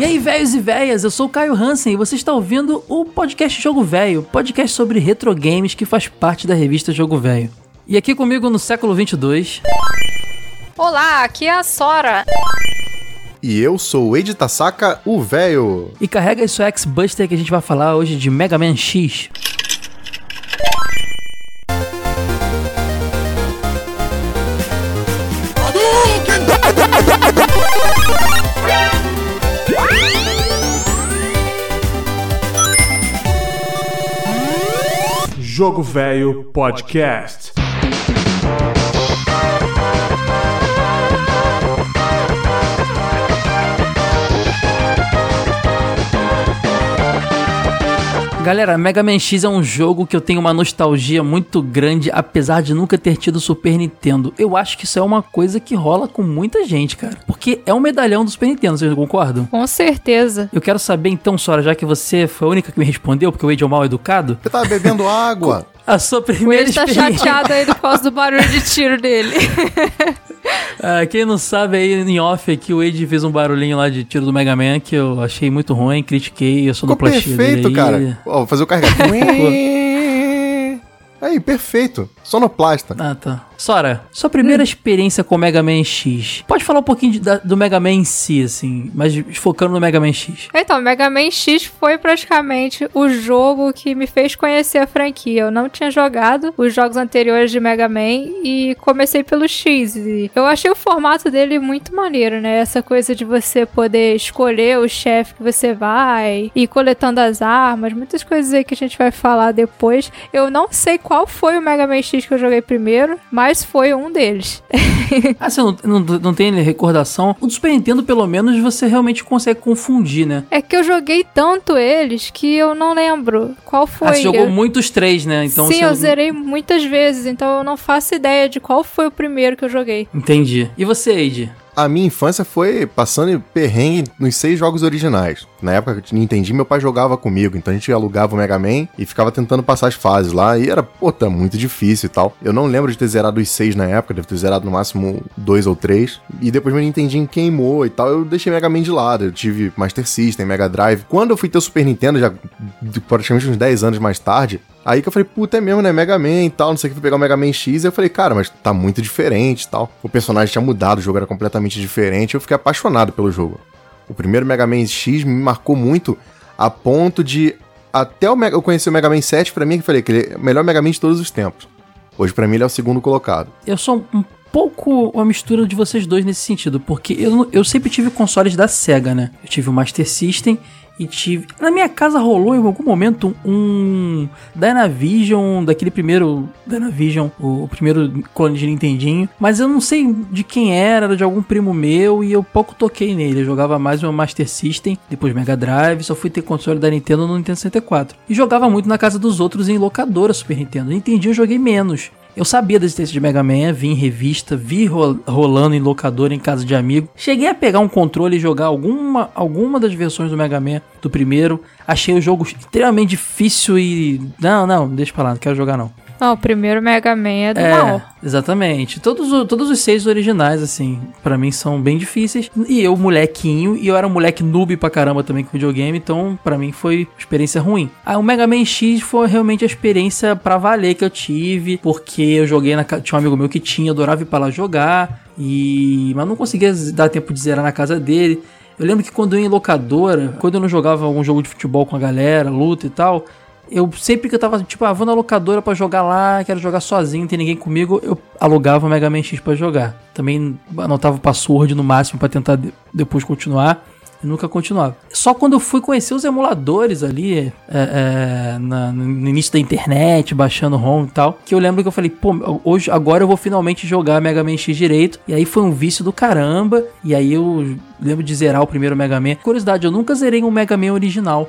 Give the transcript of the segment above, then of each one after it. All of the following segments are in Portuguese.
E aí, velhos e velhas, eu sou o Caio Hansen e você está ouvindo o podcast Jogo Velho, podcast sobre retro games que faz parte da revista Jogo Velho. E aqui comigo no século 22. Olá, aqui é a Sora. E eu sou o Ed Tasaka, o velho. E carrega isso X-Buster que a gente vai falar hoje de Mega Man X. Jogo Velho Podcast. Galera, Mega Man X é um jogo que eu tenho uma nostalgia muito grande, apesar de nunca ter tido Super Nintendo. Eu acho que isso é uma coisa que rola com muita gente, cara. Porque é um medalhão do Super Nintendo, vocês concordam? Com certeza. Eu quero saber então, Sora, já que você foi a única que me respondeu, porque o Wade é um mal educado, Você tava bebendo água. a sua O primeira ele tá experiência... chateado aí por causa do barulho de tiro dele. Ah, quem não sabe aí em off aqui, o Wade fez um barulhinho lá de tiro do Mega Man que eu achei muito ruim, critiquei, eu sou Ficou no plastia perfeito, dele aí. cara. Ó, vou fazer o carregar. Aí, perfeito. Sonoplasta. Ah, tá. Sora, sua primeira experiência com o Mega Man X. Pode falar um pouquinho de- da- do Mega Man em si, assim, mas focando no Mega Man X. Então, Mega Man X foi praticamente o jogo que me fez conhecer a franquia. Eu não tinha jogado os jogos anteriores de Mega Man e comecei pelo X. E eu achei o formato dele muito maneiro, né? Essa coisa de você poder escolher o chefe que você vai e ir coletando as armas, muitas coisas aí que a gente vai falar depois. Eu não sei qual foi o Mega Man X que eu joguei primeiro, mas foi um deles. Ah, você não, não, não tem recordação? O do Super Nintendo, pelo menos, você realmente consegue confundir, né? É que eu joguei tanto eles que eu não lembro qual foi. ah, você jogou Eu- muitos três, né? Então Sim, você... eu zerei muitas vezes, então eu não faço ideia de qual foi o primeiro que eu joguei. Entendi. E você, Eide? A minha infância foi passando perrengue nos seis jogos originais. Na época que eu entendi, meu pai jogava comigo, então a gente alugava o Mega Man e ficava tentando passar as fases lá. E era, pô, tá muito difícil e tal. Eu não lembro de ter zerado os seis na época, deve ter zerado no máximo dois ou três. E depois meu Nintendinho queimou e tal, eu deixei Mega Man de lado. Eu tive Master System, Mega Drive. Quando eu fui ter o Super Nintendo, já praticamente uns 10 anos mais tarde, Aí que eu falei, puta, é mesmo, né? Mega Man e tal, não sei o que, fui pegar o Mega Man X. E eu falei, cara, mas tá muito diferente e tal. O personagem tinha mudado, o jogo era completamente diferente. Eu fiquei apaixonado pelo jogo. O primeiro Mega Man X me marcou muito a ponto de. Até o Mega, eu conheci o Mega Man 7, pra mim, que falei que ele é o melhor Mega Man de todos os tempos. Hoje, pra mim, ele é o segundo colocado. Eu sou um pouco uma mistura de vocês dois nesse sentido, porque eu, eu sempre tive consoles da SEGA, né? Eu tive o Master System e tive. Na minha casa rolou em algum momento um Dynavision, daquele primeiro Dynavision, o, o primeiro clone de Nintendinho, mas eu não sei de quem era, era de algum primo meu e eu pouco toquei nele. Eu jogava mais o Master System, depois Mega Drive, só fui ter console da Nintendo no Nintendo 64. E jogava muito na casa dos outros em locadora Super Nintendo. Nintendinho eu joguei menos. Eu sabia da existência de Mega Man, vi em revista, vi ro- rolando em locadora em casa de amigo. Cheguei a pegar um controle e jogar alguma, alguma das versões do Mega Man do primeiro. Achei o jogo extremamente difícil e. Não, não, deixa pra lá, não quero jogar não. Não, o primeiro Mega Man é do É, mal. exatamente. Todos, todos os seis originais, assim, pra mim são bem difíceis. E eu, molequinho, e eu era um moleque noob pra caramba também com videogame, então pra mim foi experiência ruim. Ah, o Mega Man X foi realmente a experiência pra valer que eu tive, porque eu joguei na tinha um amigo meu que tinha, adorava ir pra lá jogar, e mas não conseguia dar tempo de zerar na casa dele. Eu lembro que quando eu ia em locadora, quando eu não jogava algum jogo de futebol com a galera, luta e tal, eu sempre que eu tava, tipo, ah, vou na locadora pra jogar lá, quero jogar sozinho, não tem ninguém comigo, eu alugava o Mega Man X pra jogar. Também anotava o password no máximo pra tentar de- depois continuar. E nunca continuava. Só quando eu fui conhecer os emuladores ali, é, é, na- no início da internet, baixando ROM e tal, que eu lembro que eu falei, pô, hoje, agora eu vou finalmente jogar Mega Man X direito. E aí foi um vício do caramba. E aí eu lembro de zerar o primeiro Mega Man. Curiosidade, eu nunca zerei um Mega Man original.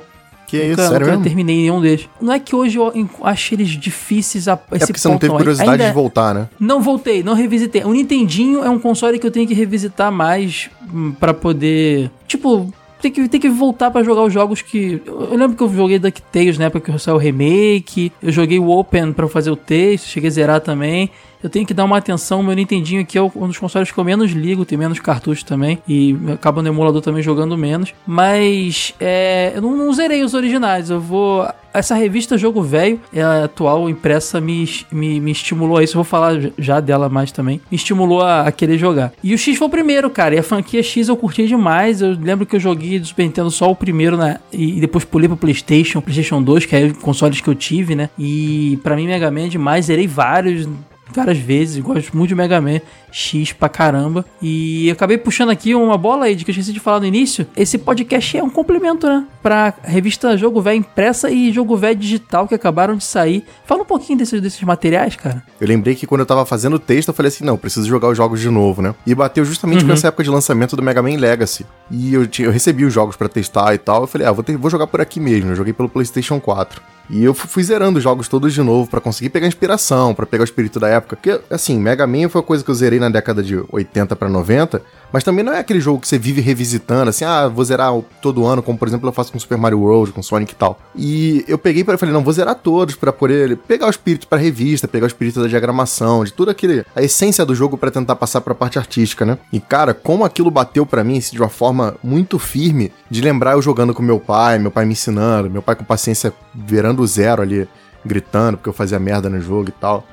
Que é isso, sério mesmo? terminei nenhum deles. Não é que hoje eu acho eles difíceis a É esse porque você não teve curiosidade Ainda- de voltar, né? Não voltei, não revisitei. O Nintendinho é um console que eu tenho que revisitar mais hum, pra poder. Tipo, tem que, tem que voltar pra jogar os jogos que. Eu lembro que eu joguei DuckTales na época que saiu o remake. Eu joguei o Open pra fazer o texto, cheguei a zerar também. Eu tenho que dar uma atenção. Meu Nintendinho aqui é um dos consoles que eu menos ligo, tem menos cartuchos também. E acaba no emulador também jogando menos. Mas é, eu não, não zerei os originais. Eu vou essa revista Jogo Velho, é atual impressa, me, me, me estimulou a isso. Eu vou falar já dela mais também. Me estimulou a, a, querer jogar. E o X foi o primeiro, cara. E a franquia X eu curti demais. Eu lembro que eu joguei do Super Nintendo só o primeiro, né? E, depois pulei pro PlayStation, PlayStation 2, que é o consoles que eu tive, né? E para mim, Mega Man é demais. Zerei vários várias vezes, gosto muito de Mega Man X pra caramba. E acabei puxando aqui uma bola aí de que eu esqueci de falar no início. Esse podcast é um complemento, né? Pra revista Jogo Velho impressa e Jogo Velho digital que acabaram de sair. Fala um pouquinho desses, desses materiais, cara. Eu lembrei que quando eu tava fazendo o texto, eu falei assim: não, preciso jogar os jogos de novo, né? E bateu justamente uhum. com essa época de lançamento do Mega Man Legacy. E eu, tinha, eu recebi os jogos para testar e tal. Eu falei: ah, vou, ter, vou jogar por aqui mesmo. Eu joguei pelo PlayStation 4. E eu fui zerando os jogos todos de novo para conseguir pegar inspiração, para pegar o espírito da época. Porque, assim, Mega Man foi uma coisa que eu zerei na década de 80 para 90, mas também não é aquele jogo que você vive revisitando, assim, ah, vou zerar todo ano, como por exemplo eu faço com Super Mario World, com Sonic e tal. E eu peguei para falei, não, vou zerar todos para poder pegar o espírito para revista, pegar o espírito da diagramação, de tudo aquele a essência do jogo para tentar passar para a parte artística, né? E cara, como aquilo bateu para mim assim, de uma forma muito firme de lembrar eu jogando com meu pai, meu pai me ensinando, meu pai com paciência virando zero ali, gritando porque eu fazia merda no jogo e tal.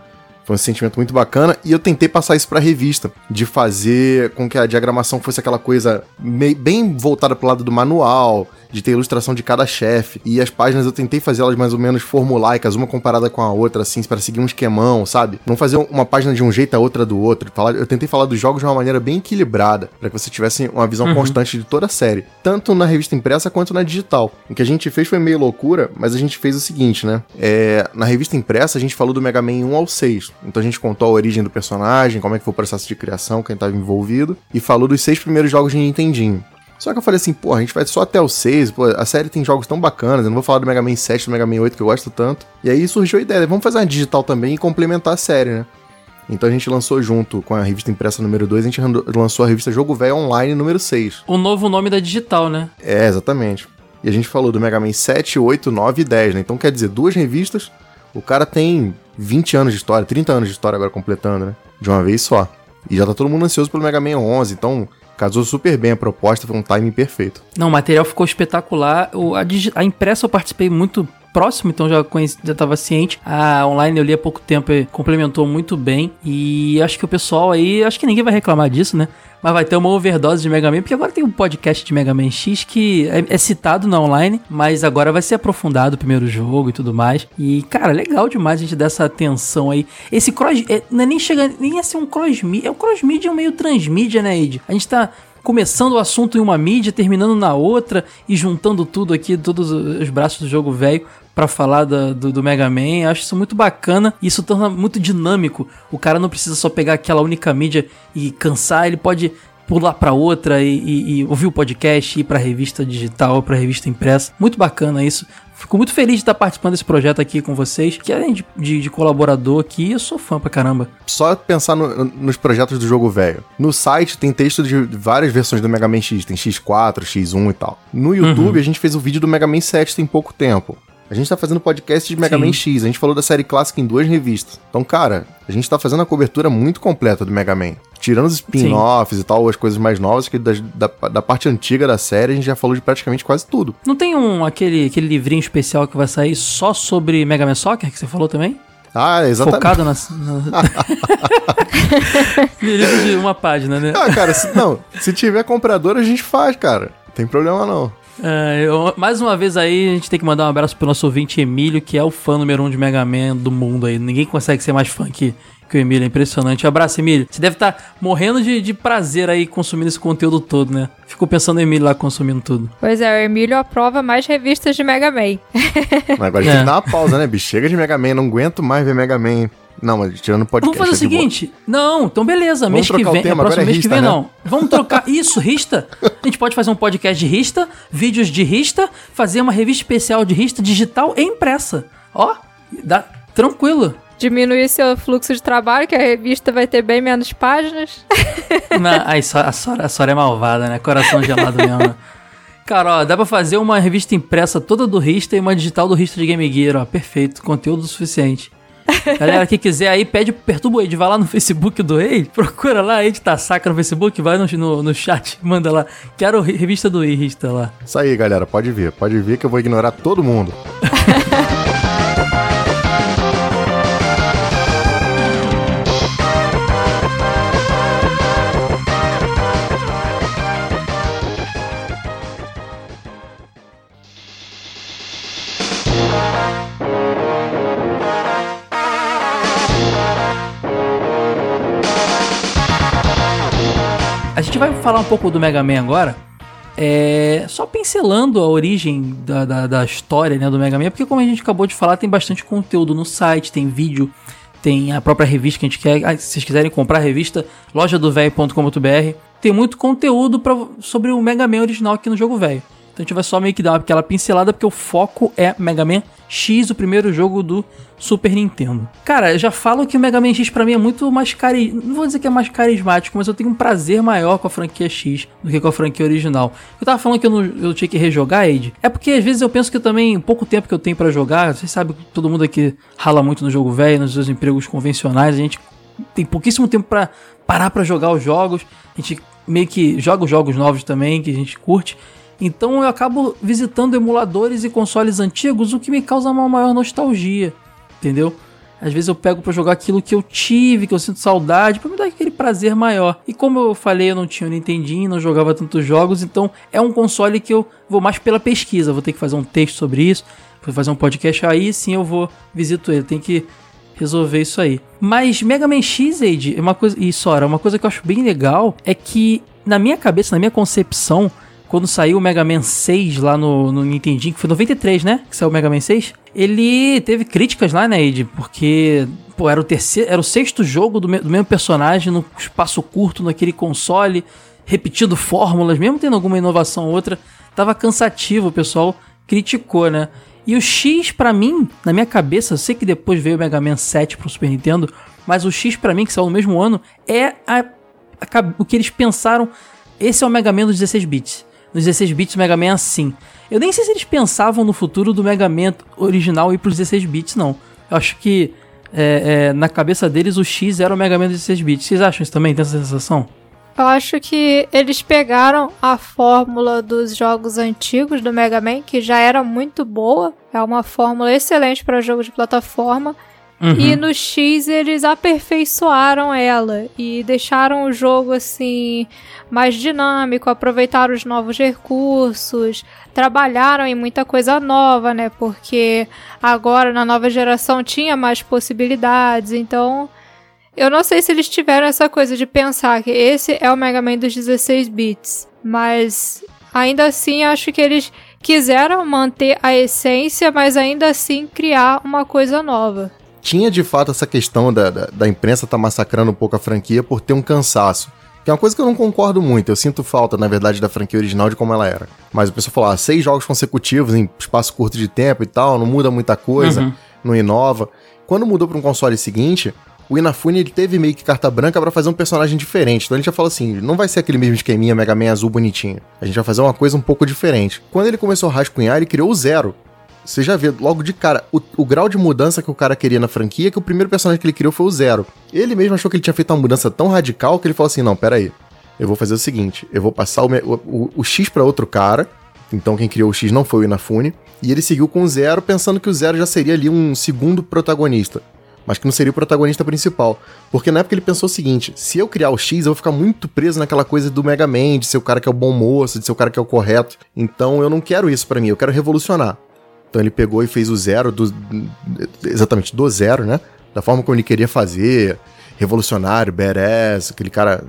Foi um sentimento muito bacana e eu tentei passar isso pra revista, de fazer com que a diagramação fosse aquela coisa bem voltada pro lado do manual, de ter ilustração de cada chefe. E as páginas eu tentei fazer elas mais ou menos formulaicas, uma comparada com a outra, assim, para seguir um esquemão, sabe? Não fazer uma página de um jeito a outra do outro. Eu tentei falar dos jogos de uma maneira bem equilibrada, para que você tivesse uma visão uhum. constante de toda a série, tanto na revista impressa quanto na digital. O que a gente fez foi meio loucura, mas a gente fez o seguinte, né? É, na revista impressa a gente falou do Mega Man 1 ao 6. Então a gente contou a origem do personagem, como é que foi o processo de criação, quem estava envolvido, e falou dos seis primeiros jogos de Nintendinho. Só que eu falei assim, pô, a gente vai só até o 6, pô, a série tem jogos tão bacanas, eu não vou falar do Mega Man 7, do Mega Man 8, que eu gosto tanto. E aí surgiu a ideia, vamos fazer uma digital também e complementar a série, né? Então a gente lançou junto com a revista impressa número 2, a gente lançou a revista Jogo Velho Online número 6. O novo nome da digital, né? É, exatamente. E a gente falou do Mega Man 7, 8, 9 e 10, né? Então quer dizer, duas revistas, o cara tem 20 anos de história, 30 anos de história agora completando, né? De uma vez só. E já tá todo mundo ansioso pelo Mega Man 11, então Casou super bem a proposta, foi um timing perfeito. Não, o material ficou espetacular. O, a, a impressa eu participei muito próximo, então já conheci, já estava ciente. A online eu li há pouco tempo e complementou muito bem. E acho que o pessoal aí, acho que ninguém vai reclamar disso, né? Mas vai ter uma overdose de Mega Man, porque agora tem um podcast de Mega Man X que é, é citado na online, mas agora vai ser aprofundado o primeiro jogo e tudo mais. E, cara, legal demais a gente dar essa atenção aí. Esse cross. É, não é nem chega nem a ser um cross media, é um cross media meio transmídia, né, Ed? A gente tá começando o assunto em uma mídia, terminando na outra e juntando tudo aqui, todos os braços do jogo velho para falar do, do, do, Mega Man. Acho isso muito bacana. E isso torna muito dinâmico. O cara não precisa só pegar aquela única mídia e cansar, ele pode pular para outra e, e, e, ouvir o podcast, ir para revista digital, para revista impressa. Muito bacana isso. Fico muito feliz de estar participando desse projeto aqui com vocês, que além de, de, de colaborador aqui, eu sou fã pra caramba. Só pensar no, nos projetos do jogo velho. No site tem texto de várias versões do Mega Man X, tem X4, X1 e tal. No YouTube uhum. a gente fez o vídeo do Mega Man 7 tem pouco tempo. A gente tá fazendo podcast de Mega Sim. Man X, a gente falou da série clássica em duas revistas. Então, cara, a gente tá fazendo a cobertura muito completa do Mega Man. Tirando os spin-offs e tal, as coisas mais novas, que da, da, da, parte antiga da série a gente já falou de praticamente quase tudo. Não tem um aquele, aquele livrinho especial que vai sair só sobre Mega Man Soccer, que você falou também? Ah, exatamente. Focado na. na... livro de uma página, né? Ah, cara, se, não, se tiver comprador, a gente faz, cara. Não tem problema não. É, eu, mais uma vez aí, a gente tem que mandar um abraço pro nosso ouvinte Emílio, que é o fã número um de Mega Man do mundo aí. Ninguém consegue ser mais fã que, que o Emílio, é impressionante. abraço, Emílio. Você deve estar tá morrendo de, de prazer aí consumindo esse conteúdo todo, né? Ficou pensando no Emílio lá consumindo tudo. Pois é, o Emílio aprova mais revistas de Mega Man. Mas agora a gente é. tem que dar uma pausa, né, bicho? Chega de Mega Man, não aguento mais ver Mega Man. Não, mas tirando podcast. Vamos fazer o é seguinte. Não, então beleza. Vamos mês que vem. Tema, próximo é mês Rista, que vem, né? não. Vamos trocar. Isso, Rista. A gente pode fazer um podcast de Rista, vídeos de Rista, fazer uma revista especial de Rista digital e impressa. Ó, dá tranquilo. Diminuir seu fluxo de trabalho, que a revista vai ter bem menos páginas. Não, a, Sora, a, Sora, a Sora é malvada, né? Coração gelado mesmo. Cara, ó, dá pra fazer uma revista impressa toda do Rista e uma digital do Rista de Game Gear, ó. Perfeito. Conteúdo suficiente. Galera que quiser aí, pede, perturba o Ed, vai lá no Facebook do Ed, procura lá, Ed tá saca no Facebook, vai no, no, no chat, manda lá. Quero revista do Ed, tá lá. Isso aí, galera, pode vir, pode vir que eu vou ignorar todo mundo. gente vai falar um pouco do Mega Man agora. É, só pincelando a origem da, da, da, história né, do Mega Man, porque como a gente acabou de falar, tem bastante conteúdo no site, tem vídeo, tem a própria revista que a gente quer. Ah, se vocês quiserem comprar a revista, lojadovelho.com.br, tem muito conteúdo pra, sobre o Mega Man original aqui no jogo velho. Então a gente vai só meio que dar aquela pincelada, porque o foco é Mega Man X, o primeiro jogo do Super Nintendo. Cara, já falo que o Mega Man X pra mim é muito mais cari... Não vou dizer que é mais carismático, mas eu tenho um prazer maior com a franquia X do que com a franquia original. Eu tava falando que eu, não, eu tinha que rejogar, Age. É porque às vezes eu penso que também, pouco tempo que eu tenho para jogar, vocês sabem que todo mundo aqui rala muito no jogo velho, nos seus empregos convencionais, a gente tem pouquíssimo tempo para parar para jogar os jogos. A gente meio que joga os jogos novos também, que a gente curte. Então eu acabo visitando emuladores e consoles antigos, o que me causa uma maior nostalgia, entendeu? Às vezes eu pego para jogar aquilo que eu tive, que eu sinto saudade, para me dar aquele prazer maior. E como eu falei, eu não tinha o Nintendinho, não jogava tantos jogos, então é um console que eu vou mais pela pesquisa. Vou ter que fazer um texto sobre isso, vou fazer um podcast aí, sim eu vou visito ele. Tem que resolver isso aí. Mas Mega Man X, Age, é uma coisa, e Sora, uma coisa que eu acho bem legal é que na minha cabeça, na minha concepção, quando saiu o Mega Man 6 lá no, no Nintendinho, que foi 93, né? Que saiu o Mega Man 6. Ele teve críticas lá, né, Ed? Porque, pô, era o terceiro, era o sexto jogo do, me, do mesmo personagem no espaço curto naquele console, repetindo fórmulas, mesmo tendo alguma inovação ou outra, tava cansativo, o pessoal criticou, né? E o X, para mim, na minha cabeça, eu sei que depois veio o Mega Man 7 pro Super Nintendo, mas o X, para mim, que saiu no mesmo ano, é a, a, o que eles pensaram. Esse é o Mega Man dos 16 bits nos 16 bits Mega Man assim. Eu nem sei se eles pensavam no futuro do Mega Man original ir pros 16 bits, não. Eu acho que é, é, na cabeça deles o X era o Mega Man dos 16 bits. Vocês acham isso também? Tem essa sensação? Eu acho que eles pegaram a fórmula dos jogos antigos do Mega Man, que já era muito boa, é uma fórmula excelente para jogo de plataforma, Uhum. E no X eles aperfeiçoaram ela e deixaram o jogo assim mais dinâmico, aproveitaram os novos recursos, trabalharam em muita coisa nova, né? Porque agora na nova geração tinha mais possibilidades, então eu não sei se eles tiveram essa coisa de pensar que esse é o Mega Man dos 16 bits, mas ainda assim acho que eles quiseram manter a essência, mas ainda assim criar uma coisa nova tinha de fato essa questão da, da, da imprensa estar tá massacrando um pouco a franquia por ter um cansaço. Que é uma coisa que eu não concordo muito. Eu sinto falta, na verdade, da franquia original de como ela era. Mas o pessoal falou: ah, seis jogos consecutivos em espaço curto de tempo e tal, não muda muita coisa, uhum. não inova. Quando mudou para um console seguinte, o Inafune ele teve meio que carta branca para fazer um personagem diferente. Então a gente já falou assim: não vai ser aquele mesmo esqueminha Mega Man azul bonitinho. A gente vai fazer uma coisa um pouco diferente. Quando ele começou a rascunhar, ele criou o Zero, você já vê logo de cara o, o, grau de mudança que o cara queria na franquia, que o primeiro personagem que ele criou foi o Zero. Ele mesmo achou que ele tinha feito uma mudança tão radical que ele falou assim: não, pera aí. Eu vou fazer o seguinte: eu vou passar o, o, o X para outro cara. Então quem criou o X não foi o Inafune. E ele seguiu com o Zero, pensando que o Zero já seria ali um segundo protagonista. Mas que não seria o protagonista principal. Porque na época ele pensou o seguinte: se eu criar o X, eu vou ficar muito preso naquela coisa do Mega Man, de ser o cara que é o bom moço, de ser o cara que é o correto. Então eu não quero isso para mim, eu quero revolucionar. Então ele pegou e fez o zero, do, exatamente do zero, né? Da forma como ele queria fazer, revolucionário, badass, aquele cara,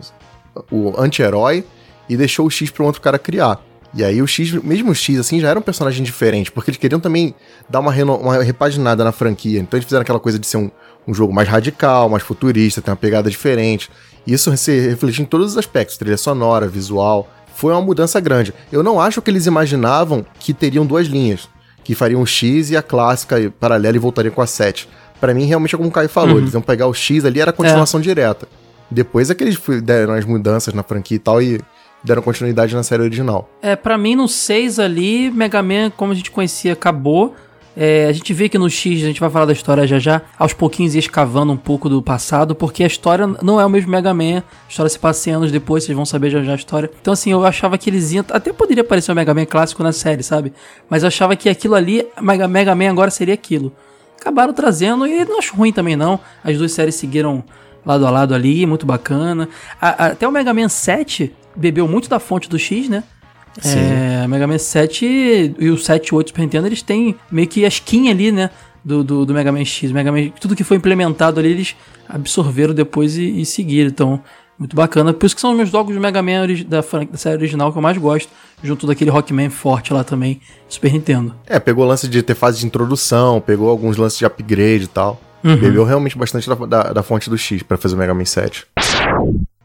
o anti-herói, e deixou o X para um outro cara criar. E aí o X, mesmo o X, assim, já era um personagem diferente, porque eles queriam também dar uma, uma repaginada na franquia. Então eles fizeram aquela coisa de ser um, um jogo mais radical, mais futurista, ter uma pegada diferente. E isso se refletiu em todos os aspectos, trilha sonora, visual. Foi uma mudança grande. Eu não acho que eles imaginavam que teriam duas linhas que fariam o X e a clássica paralela e voltariam com a 7. Para mim, realmente é como o Caio falou, uhum. eles iam pegar o X ali, era a continuação é. direta. Depois é que eles deram as mudanças na franquia e tal e deram continuidade na série original. É, para mim no 6 ali, Mega Man, como a gente conhecia, acabou. É, a gente vê que no X, a gente vai falar da história já já, aos pouquinhos escavando um pouco do passado, porque a história não é o mesmo Mega Man, a história se passa 100 anos depois, vocês vão saber já já a história. Então assim, eu achava que eles iam, até poderia aparecer o Mega Man clássico na série, sabe? Mas eu achava que aquilo ali, Mega, Mega Man agora seria aquilo. Acabaram trazendo, e não acho ruim também não, as duas séries seguiram lado a lado ali, muito bacana. A, a, até o Mega Man 7 bebeu muito da fonte do X, né? Sim. É, Mega Man 7 e o 7 e o 8 Super Nintendo, eles têm meio que a skin ali, né? Do, do, do Mega Man X. Mega Man, tudo que foi implementado ali, eles absorveram depois e, e seguiram. Então, muito bacana. Por isso que são os meus jogos do Mega Man da, da série original que eu mais gosto. Junto daquele Rockman forte lá também, Super Nintendo. É, pegou o lance de ter fase de introdução, pegou alguns lances de upgrade e tal. Uhum. Bebeu realmente bastante da, da, da fonte do X pra fazer o Mega Man 7.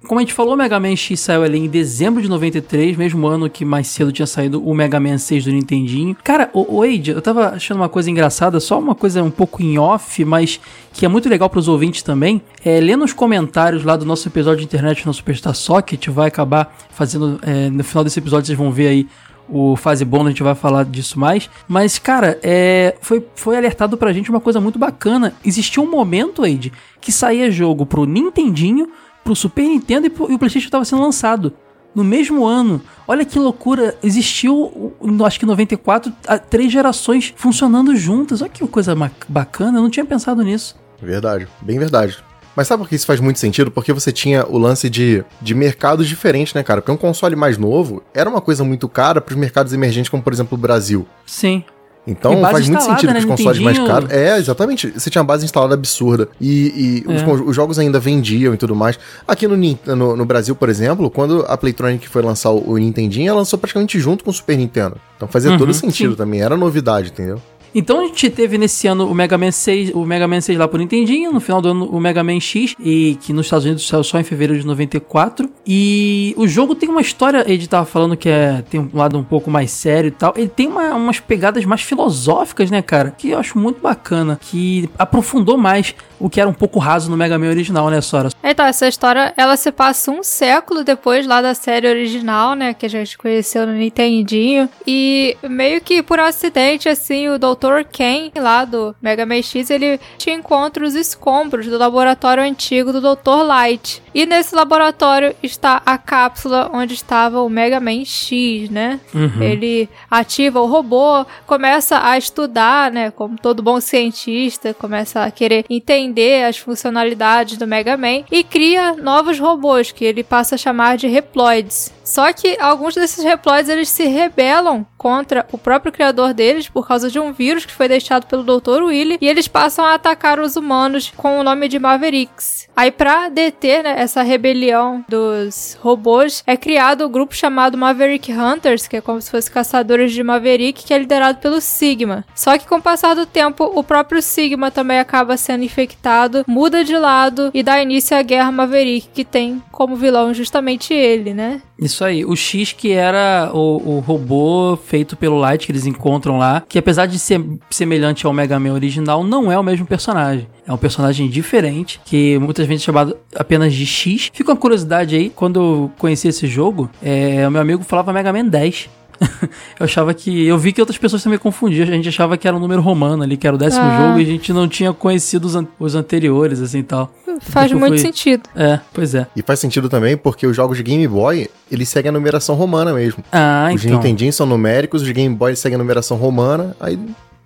Como a gente falou, o Mega Man X saiu ali em dezembro de 93, mesmo ano que mais cedo tinha saído o Mega Man 6 do Nintendinho. Cara, o, o eu tava achando uma coisa engraçada, só uma coisa um pouco em off, mas que é muito legal pros ouvintes também. É, lendo os comentários lá do nosso episódio de internet no Superstar Socket, vai acabar fazendo. É, no final desse episódio vocês vão ver aí o fase bônus, a gente vai falar disso mais. Mas, cara, é, foi, foi alertado pra gente uma coisa muito bacana. Existia um momento, Age, que saía jogo pro Nintendinho, pro Super Nintendo e, pro, e o PlayStation estava sendo lançado. No mesmo ano. Olha que loucura. Existiu, acho que em 94, três gerações funcionando juntas. Olha que coisa bacana. Eu não tinha pensado nisso. Verdade. Bem verdade. Mas sabe por que isso faz muito sentido? Porque você tinha o lance de, de mercados diferentes, né, cara? Porque um console mais novo era uma coisa muito cara para os mercados emergentes, como por exemplo o Brasil. Sim. Então faz muito sentido né, que os consoles mais caros. É, exatamente. Você tinha uma base instalada absurda. E, e é. os, os, jogos ainda vendiam e tudo mais. Aqui no, no, no, Brasil, por exemplo, quando a Playtronic foi lançar o, o Nintendinho, ela lançou praticamente junto com o Super Nintendo. Então fazia uhum, todo sentido sim. também. Era novidade, entendeu? Então a gente teve nesse ano o Mega Man 6, o Mega Man 6 lá por Nintendinho, no final do ano o Mega Man X, e que nos Estados Unidos saiu só em fevereiro de 94. E o jogo tem uma história, ele tava falando que é, tem um lado um pouco mais sério e tal. Ele tem uma, umas pegadas mais filosóficas, né, cara? Que eu acho muito bacana, que aprofundou mais o que era um pouco raso no Mega Man original, né, Sora? Então, essa história, ela se passa um século depois lá da série original, né, que a gente conheceu no Nintendinho. E meio que por acidente, assim, o Dr. Dr. Ken, lá do Mega Man X, ele te encontra os escombros do laboratório antigo do Dr. Light. E nesse laboratório está a cápsula onde estava o Mega Man X, né? Uhum. Ele ativa o robô, começa a estudar, né? Como todo bom cientista, começa a querer entender as funcionalidades do Mega Man e cria novos robôs que ele passa a chamar de Reploids. Só que alguns desses Reploids eles se rebelam contra o próprio criador deles por causa de um vírus que foi deixado pelo Dr. Willy e eles passam a atacar os humanos com o nome de Mavericks. Aí para deter né, essa rebelião dos robôs é criado o um grupo chamado Maverick Hunters, que é como se fosse caçadores de Maverick, que é liderado pelo Sigma. Só que com o passar do tempo o próprio Sigma também acaba sendo infectado, muda de lado e dá início à guerra Maverick, que tem como vilão justamente ele, né? Isso aí. O X que era o, o, robô feito pelo Light que eles encontram lá, que apesar de ser semelhante ao Mega Man original, não é o mesmo personagem. É um personagem diferente, que muitas vezes é chamado apenas de X. Fica uma curiosidade aí, quando eu conheci esse jogo, é, o meu amigo falava Mega Man 10. eu achava que. Eu vi que outras pessoas também confundiam. A gente achava que era um número romano ali, que era o décimo ah. jogo, e a gente não tinha conhecido os, an os anteriores, assim e tal. Faz muito fui... sentido. É, pois é. E faz sentido também porque os jogos de Game Boy, eles seguem a numeração romana mesmo. Ah, os então. Os Nintendinho são numéricos, os Game Boy seguem a numeração romana, aí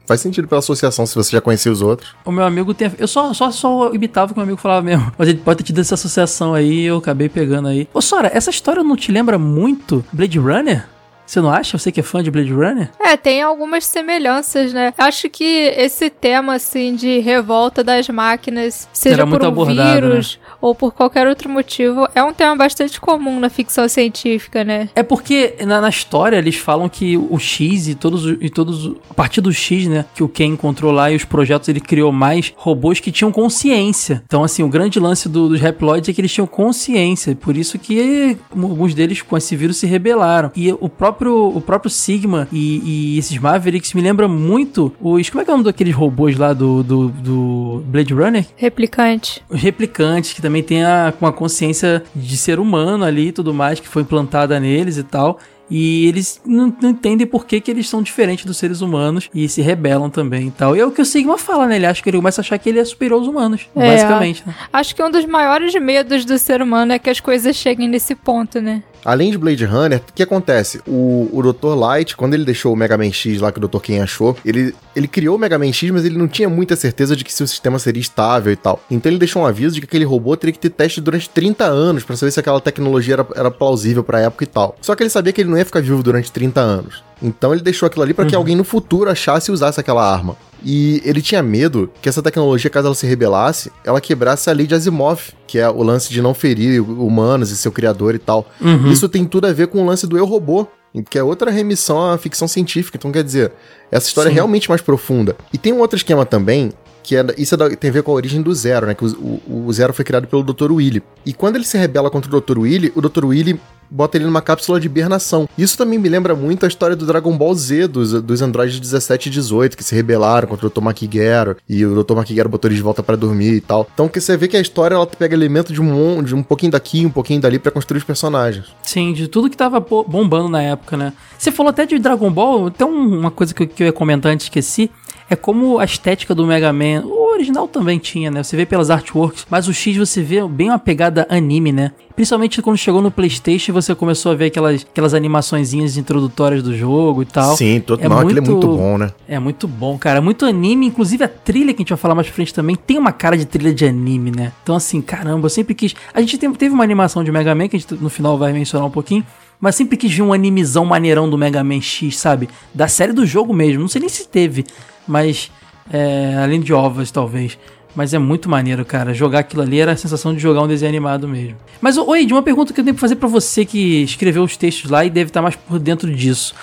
faz sentido pela associação, se você já conhecia os outros. O meu amigo tem. Eu só, só, só imitava o que o meu amigo falava mesmo. Mas ele pode ter tido essa associação aí eu acabei pegando aí. Ô, Sora, essa história não te lembra muito Blade Runner? Você não acha? Você que é fã de Blade Runner? É, tem algumas semelhanças, né? Acho que esse tema, assim, de revolta das máquinas, seja Era por um abordado, vírus né? ou por qualquer outro motivo, é um tema bastante comum na ficção científica, né? É porque na, na história eles falam que o X e todos, e todos. A partir do X, né? Que o Ken encontrou lá e os projetos ele criou mais robôs que tinham consciência. Então, assim, o grande lance do, dos Reploids é que eles tinham consciência. Por isso que alguns deles com esse vírus se rebelaram. E o próprio próprio, o próprio Sigma e, e, esses Mavericks me lembram muito os. Como é que é o nome daqueles robôs lá do, do, do Blade Runner? Replicante. Os replicantes, que também tem a, uma consciência de ser humano ali e tudo mais, que foi implantada neles e tal. E eles não, não entendem por que, que eles são diferentes dos seres humanos e se rebelam também e tal. E é o que o Sigma fala, né? Ele acha que ele começa a achar que ele é superior aos humanos, É, basicamente, né? Acho que um dos maiores medos do ser humano é que as coisas cheguem nesse ponto, né? Além de Blade Runner, o que acontece? O, o Dr. Light, quando ele deixou o Mega Man X lá que o Dr. Ken achou, ele, ele criou o Mega Man X, mas ele não tinha muita certeza de que se o sistema seria estável e tal. Então ele deixou um aviso de que aquele robô teria que ter teste durante 30 anos pra saber se aquela tecnologia era, era plausível pra época e tal. Só que ele sabia que ele não ia ficar vivo durante 30 anos. Então ele deixou aquilo ali pra que alguém no futuro achasse e usasse aquela arma. E ele tinha medo que essa tecnologia, caso ela se rebelasse, ela quebrasse a lei de Asimov, que é o lance de não ferir humanos e seu criador e tal. Uhum. Isso tem tudo a ver com o lance do eu robô, que é outra remissão à ficção científica. Então, quer dizer, essa história é Sim. realmente mais profunda. E tem um outro esquema também, que é, isso é da- tem a ver com a origem do Zero, né? Que o, o- o Zero foi criado pelo Dr. Willy. E quando ele se rebela contra o Dr. Willy, o Dr. Willy bota ele numa cápsula de hibernação. Isso também me lembra muito a história do Dragon Ball Z, dos, dos androides 17 e 18, que se rebelaram contra o Dr. Makigero, e o Dr. Makigero botou eles de volta pra dormir e tal. Então, que você vê que a história, ela pega elemento de um, de um pouquinho daqui, um pouquinho dali pra construir os personagens. Sim, de tudo que tava bombando na época, né? Você falou até de Dragon Ball, um- uma coisa que eu ia comentar antes, esqueci. É como a estética do Mega Man. O original também tinha, né? Você vê pelas artworks, mas o X você vê bem uma pegada anime, né? Principalmente quando chegou no PlayStation você começou a ver aquelas, aquelas animaçõezinhas introdutórias do jogo e tal. Sim, todo, É não, é muito- muito bom, né? É muito bom, cara. Muito anime. Inclusive a trilha que a gente vai falar mais pra frente também tem uma cara de trilha de anime, né? Então, assim, caramba, eu sempre quis. A gente tem- teve uma animação de Mega Man que a gente no final vai mencionar um pouquinho. Mas sempre quis ver um animezão maneirão do Mega Man X, sabe? Da série do jogo mesmo. Não sei nem se teve. Mas. é, além de ovas, talvez. Mas é muito maneiro, cara. Jogar aquilo ali era a sensação de jogar um desenho animado mesmo. Mas, ô, Ed, uma pergunta que eu tenho pra fazer pra você que escreveu os textos lá e deve estar mais por dentro disso.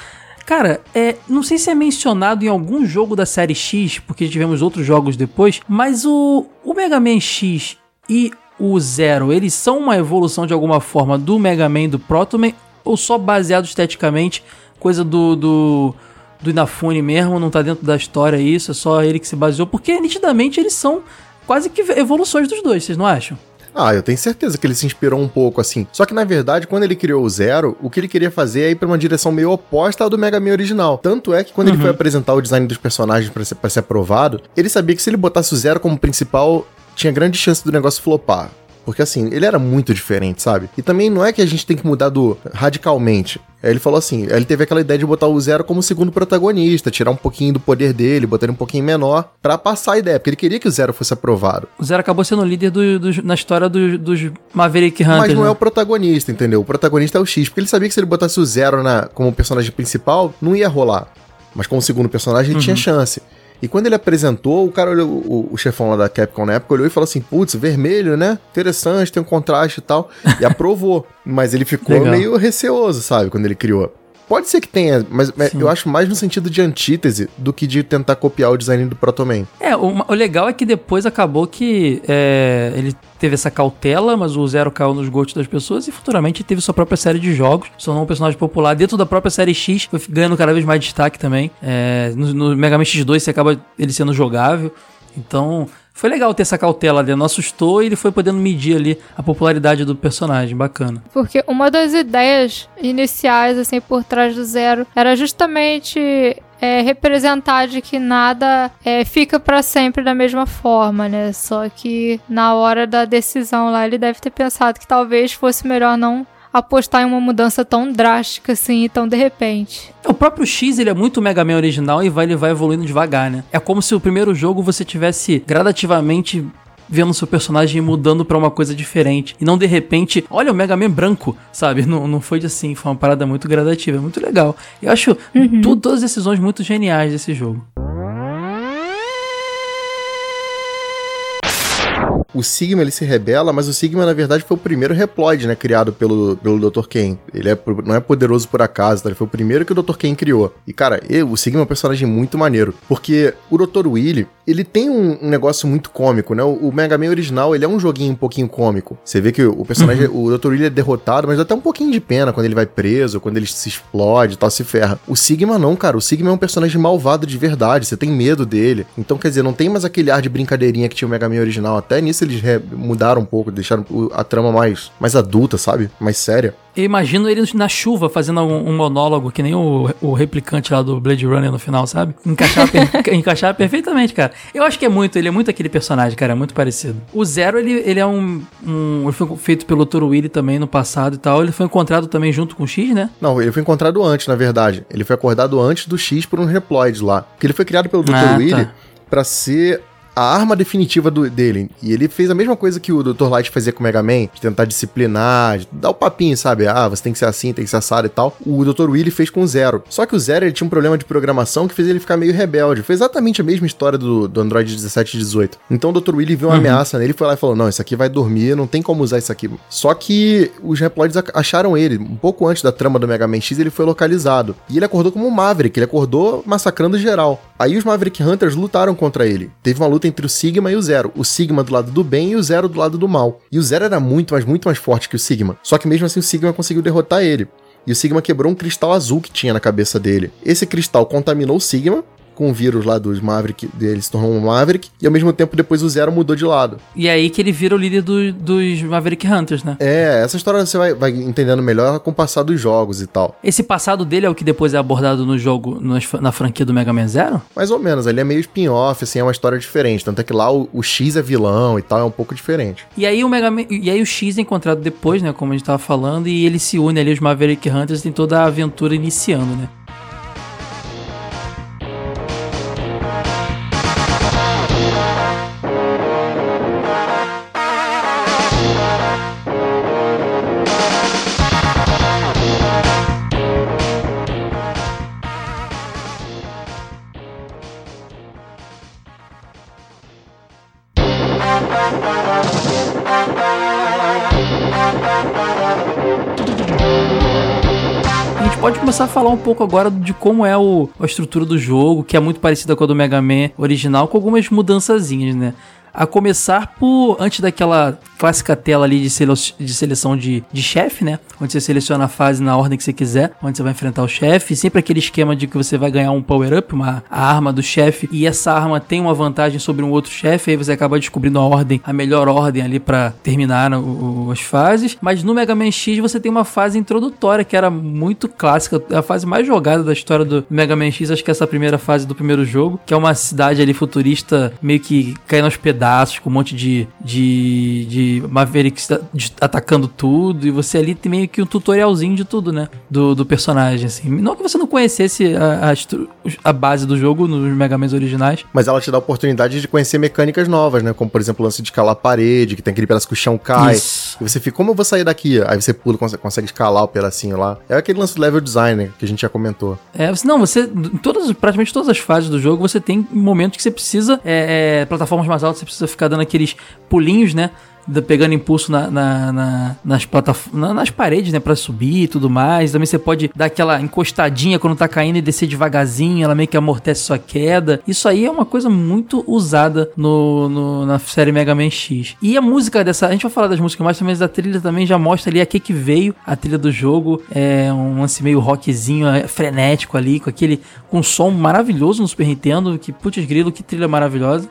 Cara, é, não sei se é mencionado em algum jogo da série X, porque tivemos outros jogos depois, mas o, o Mega Man X e o Zero, eles são uma evolução de alguma forma do Mega Man do Proto Man, ou só baseado esteticamente, coisa do, do, do Inafune mesmo, não tá dentro da história isso, é só ele que se baseou, porque nitidamente eles são quase que evoluções dos dois, vocês não acham? Ah, eu tenho certeza que ele se inspirou um pouco assim. Só que na verdade, quando ele criou o Zero, o que ele queria fazer é ir pra uma direção meio oposta ao do Mega Man original. Tanto é que quando ele foi apresentar o design dos personagens pra ser, pra ser aprovado, ele sabia que se ele botasse o Zero como principal, tinha grande chance do negócio flopar. Porque assim, ele era muito diferente, sabe? E também não é que a gente tem que mudar do radicalmente. Aí ele falou assim, ele teve aquela ideia de botar o Zero como segundo protagonista, tirar um pouquinho do poder dele, botar ele um pouquinho menor, pra passar a ideia, porque ele queria que o Zero fosse aprovado. O Zero acabou sendo o líder do, dos- na história dos, dos Maverick Hunters. Mas não né? é o protagonista, entendeu? O protagonista é o X, porque ele sabia que se ele botasse o Zero na, como personagem principal, não ia rolar. Mas como segundo personagem, ele tinha chance. E quando ele apresentou, o cara olhou, o, o chefão lá da Capcom na época olhou e falou assim: putz, vermelho, né? Interessante, tem um contraste e tal. E aprovou. Mas ele ficou Legal. meio receoso, sabe, quando ele criou. Pode ser que tenha, mas Sim. eu acho mais no sentido de antítese do que de tentar copiar o design do Proto Man. É, o, o legal é que depois acabou que é, ele teve essa cautela, mas o Zero caiu nos gostos das pessoas e futuramente teve sua própria série de jogos, se tornou um personagem popular dentro da própria série X, foi ganhando cada vez mais destaque também. É, no, no Mega Man X2 você acaba ele sendo jogável, então foi legal ter essa cautela ali, não assustou e ele foi podendo medir ali a popularidade do personagem, bacana. Porque uma das ideias iniciais, assim, por trás do Zero era justamente é, representar de que nada é, fica pra sempre da mesma forma, né? Só que na hora da decisão lá, ele deve ter pensado que talvez fosse melhor não apostar em uma mudança tão drástica assim e tão de repente. O próprio X, ele é muito Mega Man original e vai, ele vai evoluindo devagar, né? É como se o primeiro jogo você tivesse gradativamente vendo seu personagem mudando pra uma coisa diferente. E não de repente, olha o Mega Man branco, sabe? Não, não foi assim, foi uma parada muito gradativa, é muito legal. Eu acho tu- todas as decisões muito geniais desse jogo. O Sigma ele se rebela, mas o Sigma na verdade foi o primeiro Reploid, né, criado pelo, pelo Dr. Ken. Ele é, não é poderoso por acaso, tá? Ele foi o primeiro que o Dr. Ken criou. E cara, ele- o Sigma é um personagem muito maneiro, porque o Dr. Willy, ele tem um, um negócio muito cômico, né? O, o Mega Man original, ele é um joguinho um pouquinho cômico. Você vê que o personagem, o Dr. Willy é derrotado, mas dá até um pouquinho de pena quando ele vai preso, quando ele se explode e tal, se ferra. O Sigma não, cara. O Sigma é um personagem malvado de verdade, você tem medo dele. Então, quer dizer, não tem mais aquele ar de brincadeirinha que tinha o Mega Man original Até nisso eles mudaram um pouco, deixaram a trama mais, mais adulta, sabe? Mais séria. Eu imagino ele na chuva fazendo um, um monólogo, que nem o, o replicante lá do Blade Runner no final, sabe? Encaixar, per- encaixar perfeitamente, cara. Eu acho que é muito, ele é muito aquele personagem, cara, é muito parecido. O Zero, ele, ele é um, um. Ele foi feito pelo Toro Willy também no passado e tal. Ele foi encontrado também junto com o X, né? Não, ele foi encontrado antes, na verdade. Ele foi acordado antes do X por um Reploid lá. Porque ele foi criado pelo Dr. Ah, Willy tá. pra ser a arma definitiva do- dele. E ele fez a mesma coisa que o Dr. Light fazia com o Mega Man, de tentar disciplinar, de dar o papinho, sabe? Ah, você tem que ser assim, tem que ser assado e tal. O Dr. Willy fez com o Zero. Só que o Zero ele tinha um problema de programação que fez ele ficar meio rebelde. Foi exatamente a mesma história do, do Android 17 e 18. Então o Dr. Willy viu uma ameaça nele foi lá e falou: Não, isso aqui vai dormir, não tem como usar isso aqui. Só que os Reploids ac- acharam ele. Um pouco antes da trama do Mega Man X, ele foi localizado. E ele acordou como um Maverick, ele acordou massacrando geral. Aí os Maverick Hunters lutaram contra ele. Teve uma luta entre o Sigma e o Zero. O Sigma do lado do bem e o Zero do lado do mal. E o Zero era muito, mas muito mais forte que o Sigma. Só que mesmo assim o Sigma conseguiu derrotar ele. E o Sigma quebrou um cristal azul que tinha na cabeça dele. Esse cristal contaminou o Sigma com o vírus lá dos Maverick, dele se tornou um Maverick, e ao mesmo tempo depois o Zero mudou de lado. E é aí que ele vira o líder do- dos Maverick Hunters, né? É, essa história você vai, vai entendendo melhor com o passar dos jogos e tal. Esse passado dele é o que depois é abordado no jogo, na franquia do Mega Man Zero? Mais ou menos, ele é meio spin-off, assim, é uma história diferente. Tanto é que lá o, o X é vilão e tal, é um pouco diferente. E aí o Mega Man, e aí o X é encontrado depois, né, como a gente tava falando, e ele se une ali aos Maverick Hunters e tem toda a aventura iniciando, né? Começar a falar um pouco agora de como é o, a estrutura do jogo, que é muito parecida com a do Mega Man original, com algumas mudançazinhas, né? A começar por, antes daquela clássica tela ali de, sele- de seleção de, de chefe, né? Onde você seleciona a fase na ordem que você quiser, onde você vai enfrentar o chefe. Sempre aquele esquema de que você vai ganhar um power-up, uma a arma do chefe, e essa arma tem uma vantagem sobre um outro chefe, aí você acaba descobrindo a ordem, a melhor ordem ali pra terminar o- o- as fases. Mas no Mega Man X você tem uma fase introdutória que era muito clássica, é a fase mais jogada da história do Mega Man X, acho que essa primeira fase do primeiro jogo, que é uma cidade ali futurista meio que caindo aos pedaços, com um monte de, de, de Mavericks atacando tudo, e você ali tem meio que um tutorialzinho de tudo, né? Do, do personagem, assim. Não que você não conhecesse a, a, a base do jogo nos Mega Mans originais, Mas ela te dá a oportunidade de conhecer mecânicas novas, né? Como, por exemplo, o lance de escalar a parede, que tem aquele pedaço que o chão cai. Isso. E você fica, como eu vou sair daqui? Aí você pula, consegue, consegue escalar o pedacinho lá. É aquele lance do level design, né? Que a gente já comentou. É, você, não, você. Todas, praticamente todas as fases do jogo, você tem momentos que você precisa. É, é, plataformas mais altas, você precisa ficar dando aqueles pulinhos, né? Pegando impulso na, na- na- nas plataformas, nas paredes, né, Pra subir e tudo mais. Também você pode dar aquela encostadinha quando tá caindo e descer devagarzinho, ela meio que amortece sua queda. Isso aí é uma coisa muito usada no, no- na série Mega Man X. E a música dessa, a gente vai falar das músicas mais, mas a trilha também já mostra ali a que que veio a trilha do jogo. É um lance meio rockzinho, é, frenético ali, com aquele com um som maravilhoso no Super Nintendo, que putz grilo, que trilha maravilhosa.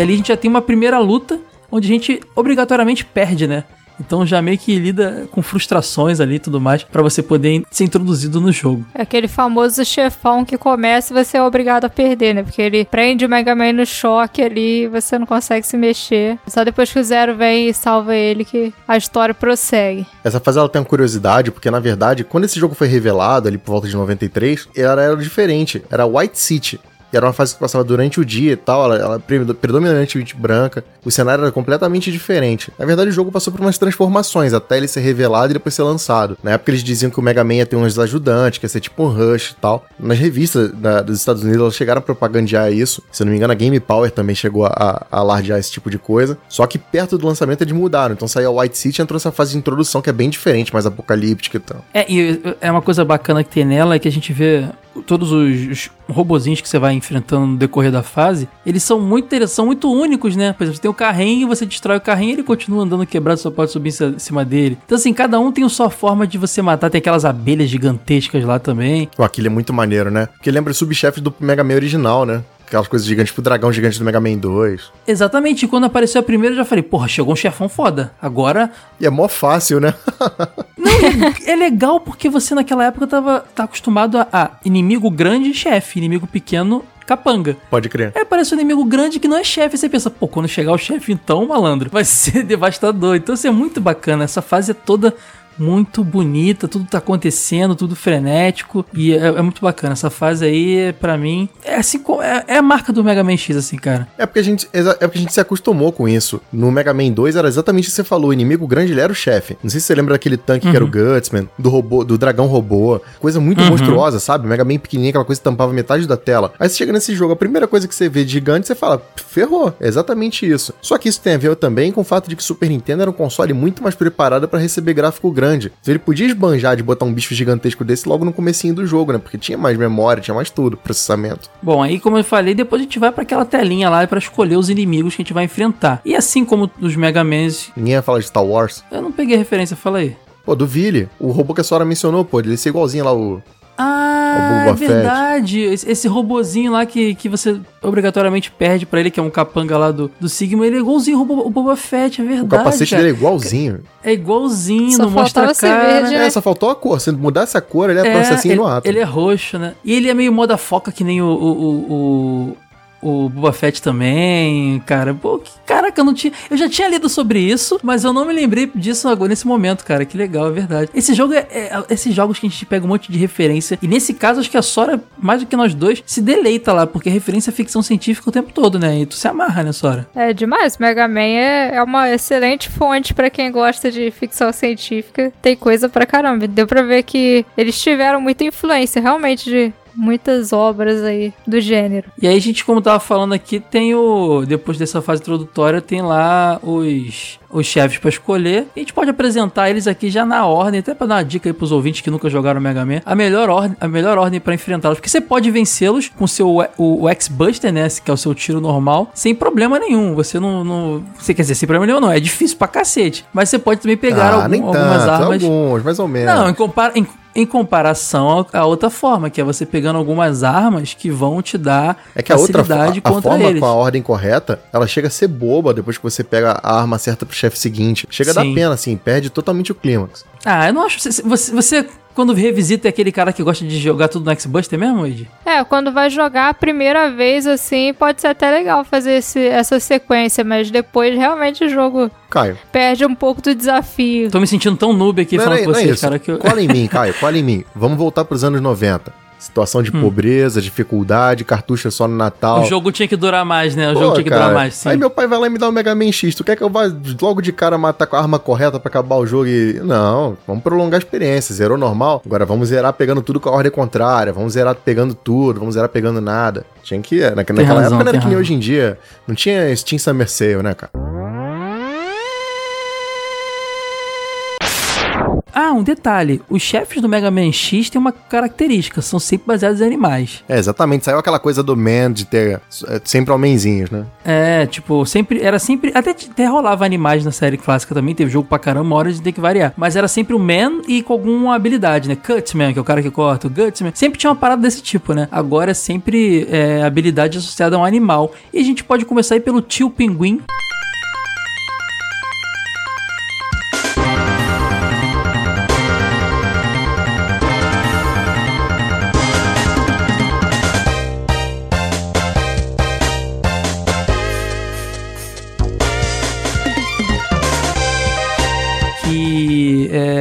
E ali a gente já tem uma primeira luta onde a gente obrigatoriamente perde, né? Então já meio que lida com frustrações ali e tudo mais pra você poder ser introduzido no jogo. É aquele famoso chefão que começa e você é obrigado a perder, né? Porque ele prende o Mega Man no choque ali e você não consegue se mexer. Só depois que o Zero vem e salva ele que a história prossegue. Essa fase ela tem uma curiosidade, porque na verdade, quando esse jogo foi revelado, ali por volta de 93, ela era diferente. Era White City. E era uma fase que passava durante o dia e tal, ela, ela predo- predominantemente branca. O cenário era completamente diferente. Na verdade, o jogo passou por umas transformações até ele ser revelado e depois ser lançado. Na época, eles diziam que o Mega Man ia ter uns ajudantes, que ia ser tipo um Rush e tal. Nas revistas da- dos Estados Unidos, elas chegaram a propagandear isso. Se eu não me engano, a Game Power também chegou a, a alardear esse tipo de coisa. Só que perto do lançamento eles mudaram. Então saiu a White City e entrou essa fase de introdução que é bem diferente, mais apocalíptica e tal. É, e é uma coisa bacana que tem nela é que a gente vê todos os, os robozinhos que você vai enfrentando no decorrer da fase, eles são muito interessantes, são muito únicos, né? Por exemplo, você tem o carrinho, você destrói o carrinho, ele continua andando quebrado, só pode subir em cima dele. Então, assim, cada um tem a sua forma de você matar. Tem aquelas abelhas gigantescas lá também. Pô, aquele é muito maneiro, né? Porque lembra os subchefes do Mega Man original, né? Aquelas coisas gigantes, tipo o dragão gigante do Mega Man 2. Exatamente, e quando apareceu a primeira, eu já falei, porra, chegou um chefão foda. Agora. E é mó fácil, né? Não, é, é legal porque você naquela época tava tá acostumado a, a inimigo grande chefe, inimigo pequeno capanga. Pode crer. Aí aparece um inimigo grande que não é chefe. Você pensa, pô, quando chegar o chefe, então, malandro, vai ser devastador. Então, isso é muito bacana. Essa fase é toda muito bonita, tudo tá acontecendo, tudo frenético e é, é muito bacana. Essa fase aí, para mim, é assim, é, é, a marca do Mega Man X, assim, cara. É porque a gente, é porque a gente se acostumou com isso. No Mega Man 2 era exatamente o que você falou, o inimigo grande ele era o chefe. Não sei se você lembra daquele tanque uhum. que era o uhum. Gutsman, do robô, do dragão robô, coisa muito uhum. monstruosa, sabe? Mega Man pequenininho, aquela coisa que tampava metade da tela. Aí você chega nesse jogo, a primeira coisa que você vê de gigante, você fala, ferrou, é exatamente isso. Só que isso tem a ver também com o fato de que o Super Nintendo era um console muito mais preparado para receber gráfico grande. Então ele podia esbanjar de botar um bicho gigantesco desse logo no comecinho do jogo, né? Porque tinha mais memória, tinha mais tudo, processamento. Bom, aí como eu falei, depois a gente vai para aquela telinha lá para escolher os inimigos que a gente vai enfrentar. E assim como nos Mega Mans... Ninguém ia falar de Star Wars? Eu não peguei referência, fala aí. Pô, do Vili, o robô que a senhora mencionou, pô, ele ia ser igualzinho lá o... Ah, é verdade. Esse, esse robozinho lá que, que você obrigatoriamente perde para ele, que é um capanga lá do, do Sigma, ele é igualzinho o, Boba, o Boba Fett, é verdade. O capacete cara. dele é igualzinho. É igualzinho, só não mostra a cara. Verde, né? É, só faltou a cor. Se mudasse a cor, ele é, é assim ele, no ato. Ele é roxo, né? E ele é meio moda foca que nem o, o, o, o Boba Fett também, cara. Pô, que, caraca, eu não tinha. Eu já tinha lido sobre isso, mas eu não me lembrei disso agora nesse momento, cara. Que legal, é verdade. Esse jogo é, é, Esses jogos que a gente pega um monte de referência. E nesse caso, acho que a Sora, mais do que nós dois, se deleita lá, porque referência é ficção científica o tempo todo, né? E tu se amarra, né, Sora? É demais. Mega Man é, é uma excelente fonte para quem gosta de ficção científica. Tem coisa pra caramba. Deu pra ver que eles tiveram muita influência, realmente, de muitas obras aí do gênero. E aí a gente, como tava falando aqui, tem o depois dessa fase introdutória tem lá os os chefes para escolher. A gente pode apresentar eles aqui já na ordem, até para dar uma dica aí pros ouvintes que nunca jogaram Mega Man. A melhor ordem, a melhor ordem para enfrentá-los, porque você pode vencê-los com seu o, o X-Buster, né, que é o seu tiro normal, sem problema nenhum. Você não, não você quer dizer, sem problema nenhum não, é difícil pra cacete. Mas você pode também pegar ah, algum, algumas armas. Alguns, mais ou menos. Não, em, compara em, em comparação a outra forma, que é você pegando algumas armas que vão te dar é que a outra a, a forma eles. com a ordem correta, ela chega a ser boba depois que você pega a arma certa pro chefe seguinte. Chega Sim. a dar pena, assim, perde totalmente o clímax. Ah, eu não acho. Você, você quando revisita é aquele cara que gosta de jogar tudo no X-Buster mesmo, Ed? É, quando vai jogar a primeira vez, assim, pode ser até legal fazer esse, essa sequência, mas depois realmente o jogo Caio. perde um pouco do desafio. Tô me sentindo tão noob aqui não, falando não, com vocês, é cara. Que eu... Cola em mim, Caio, cola em mim. Vamos voltar pros anos 90. Situação de hum. pobreza, dificuldade, cartucho só no Natal. O jogo tinha que durar mais, né? O Pô, jogo tinha que durar mais, sim. Aí meu pai vai lá e me dá um Mega Man X. Tu quer que eu vá logo de cara matar com a arma correta para acabar o jogo e... Não, vamos prolongar a experiência. Zerou normal. Agora vamos zerar pegando tudo com a ordem contrária. Vamos zerar pegando tudo. Vamos zerar pegando nada. Tinha que... Na, naquela razão, época não era que nem hoje em dia. Não tinha Steam Summer Sale, né, cara? Ah, um detalhe: os chefes do Mega Man X têm uma característica, são sempre baseados em animais. É, exatamente. Saiu aquela coisa do Man de ter é, sempre homenzinhos, né? É, tipo, sempre. Era sempre. Até, até rolava animais na série clássica também, teve jogo pra caramba, hora de ter que variar. Mas era sempre o Man e com alguma habilidade, né? Cutman, que é o cara que corta, o Gutsman. Sempre tinha uma parada desse tipo, né? Agora é sempre é, habilidade associada a um animal. E a gente pode começar aí pelo tio Pinguim.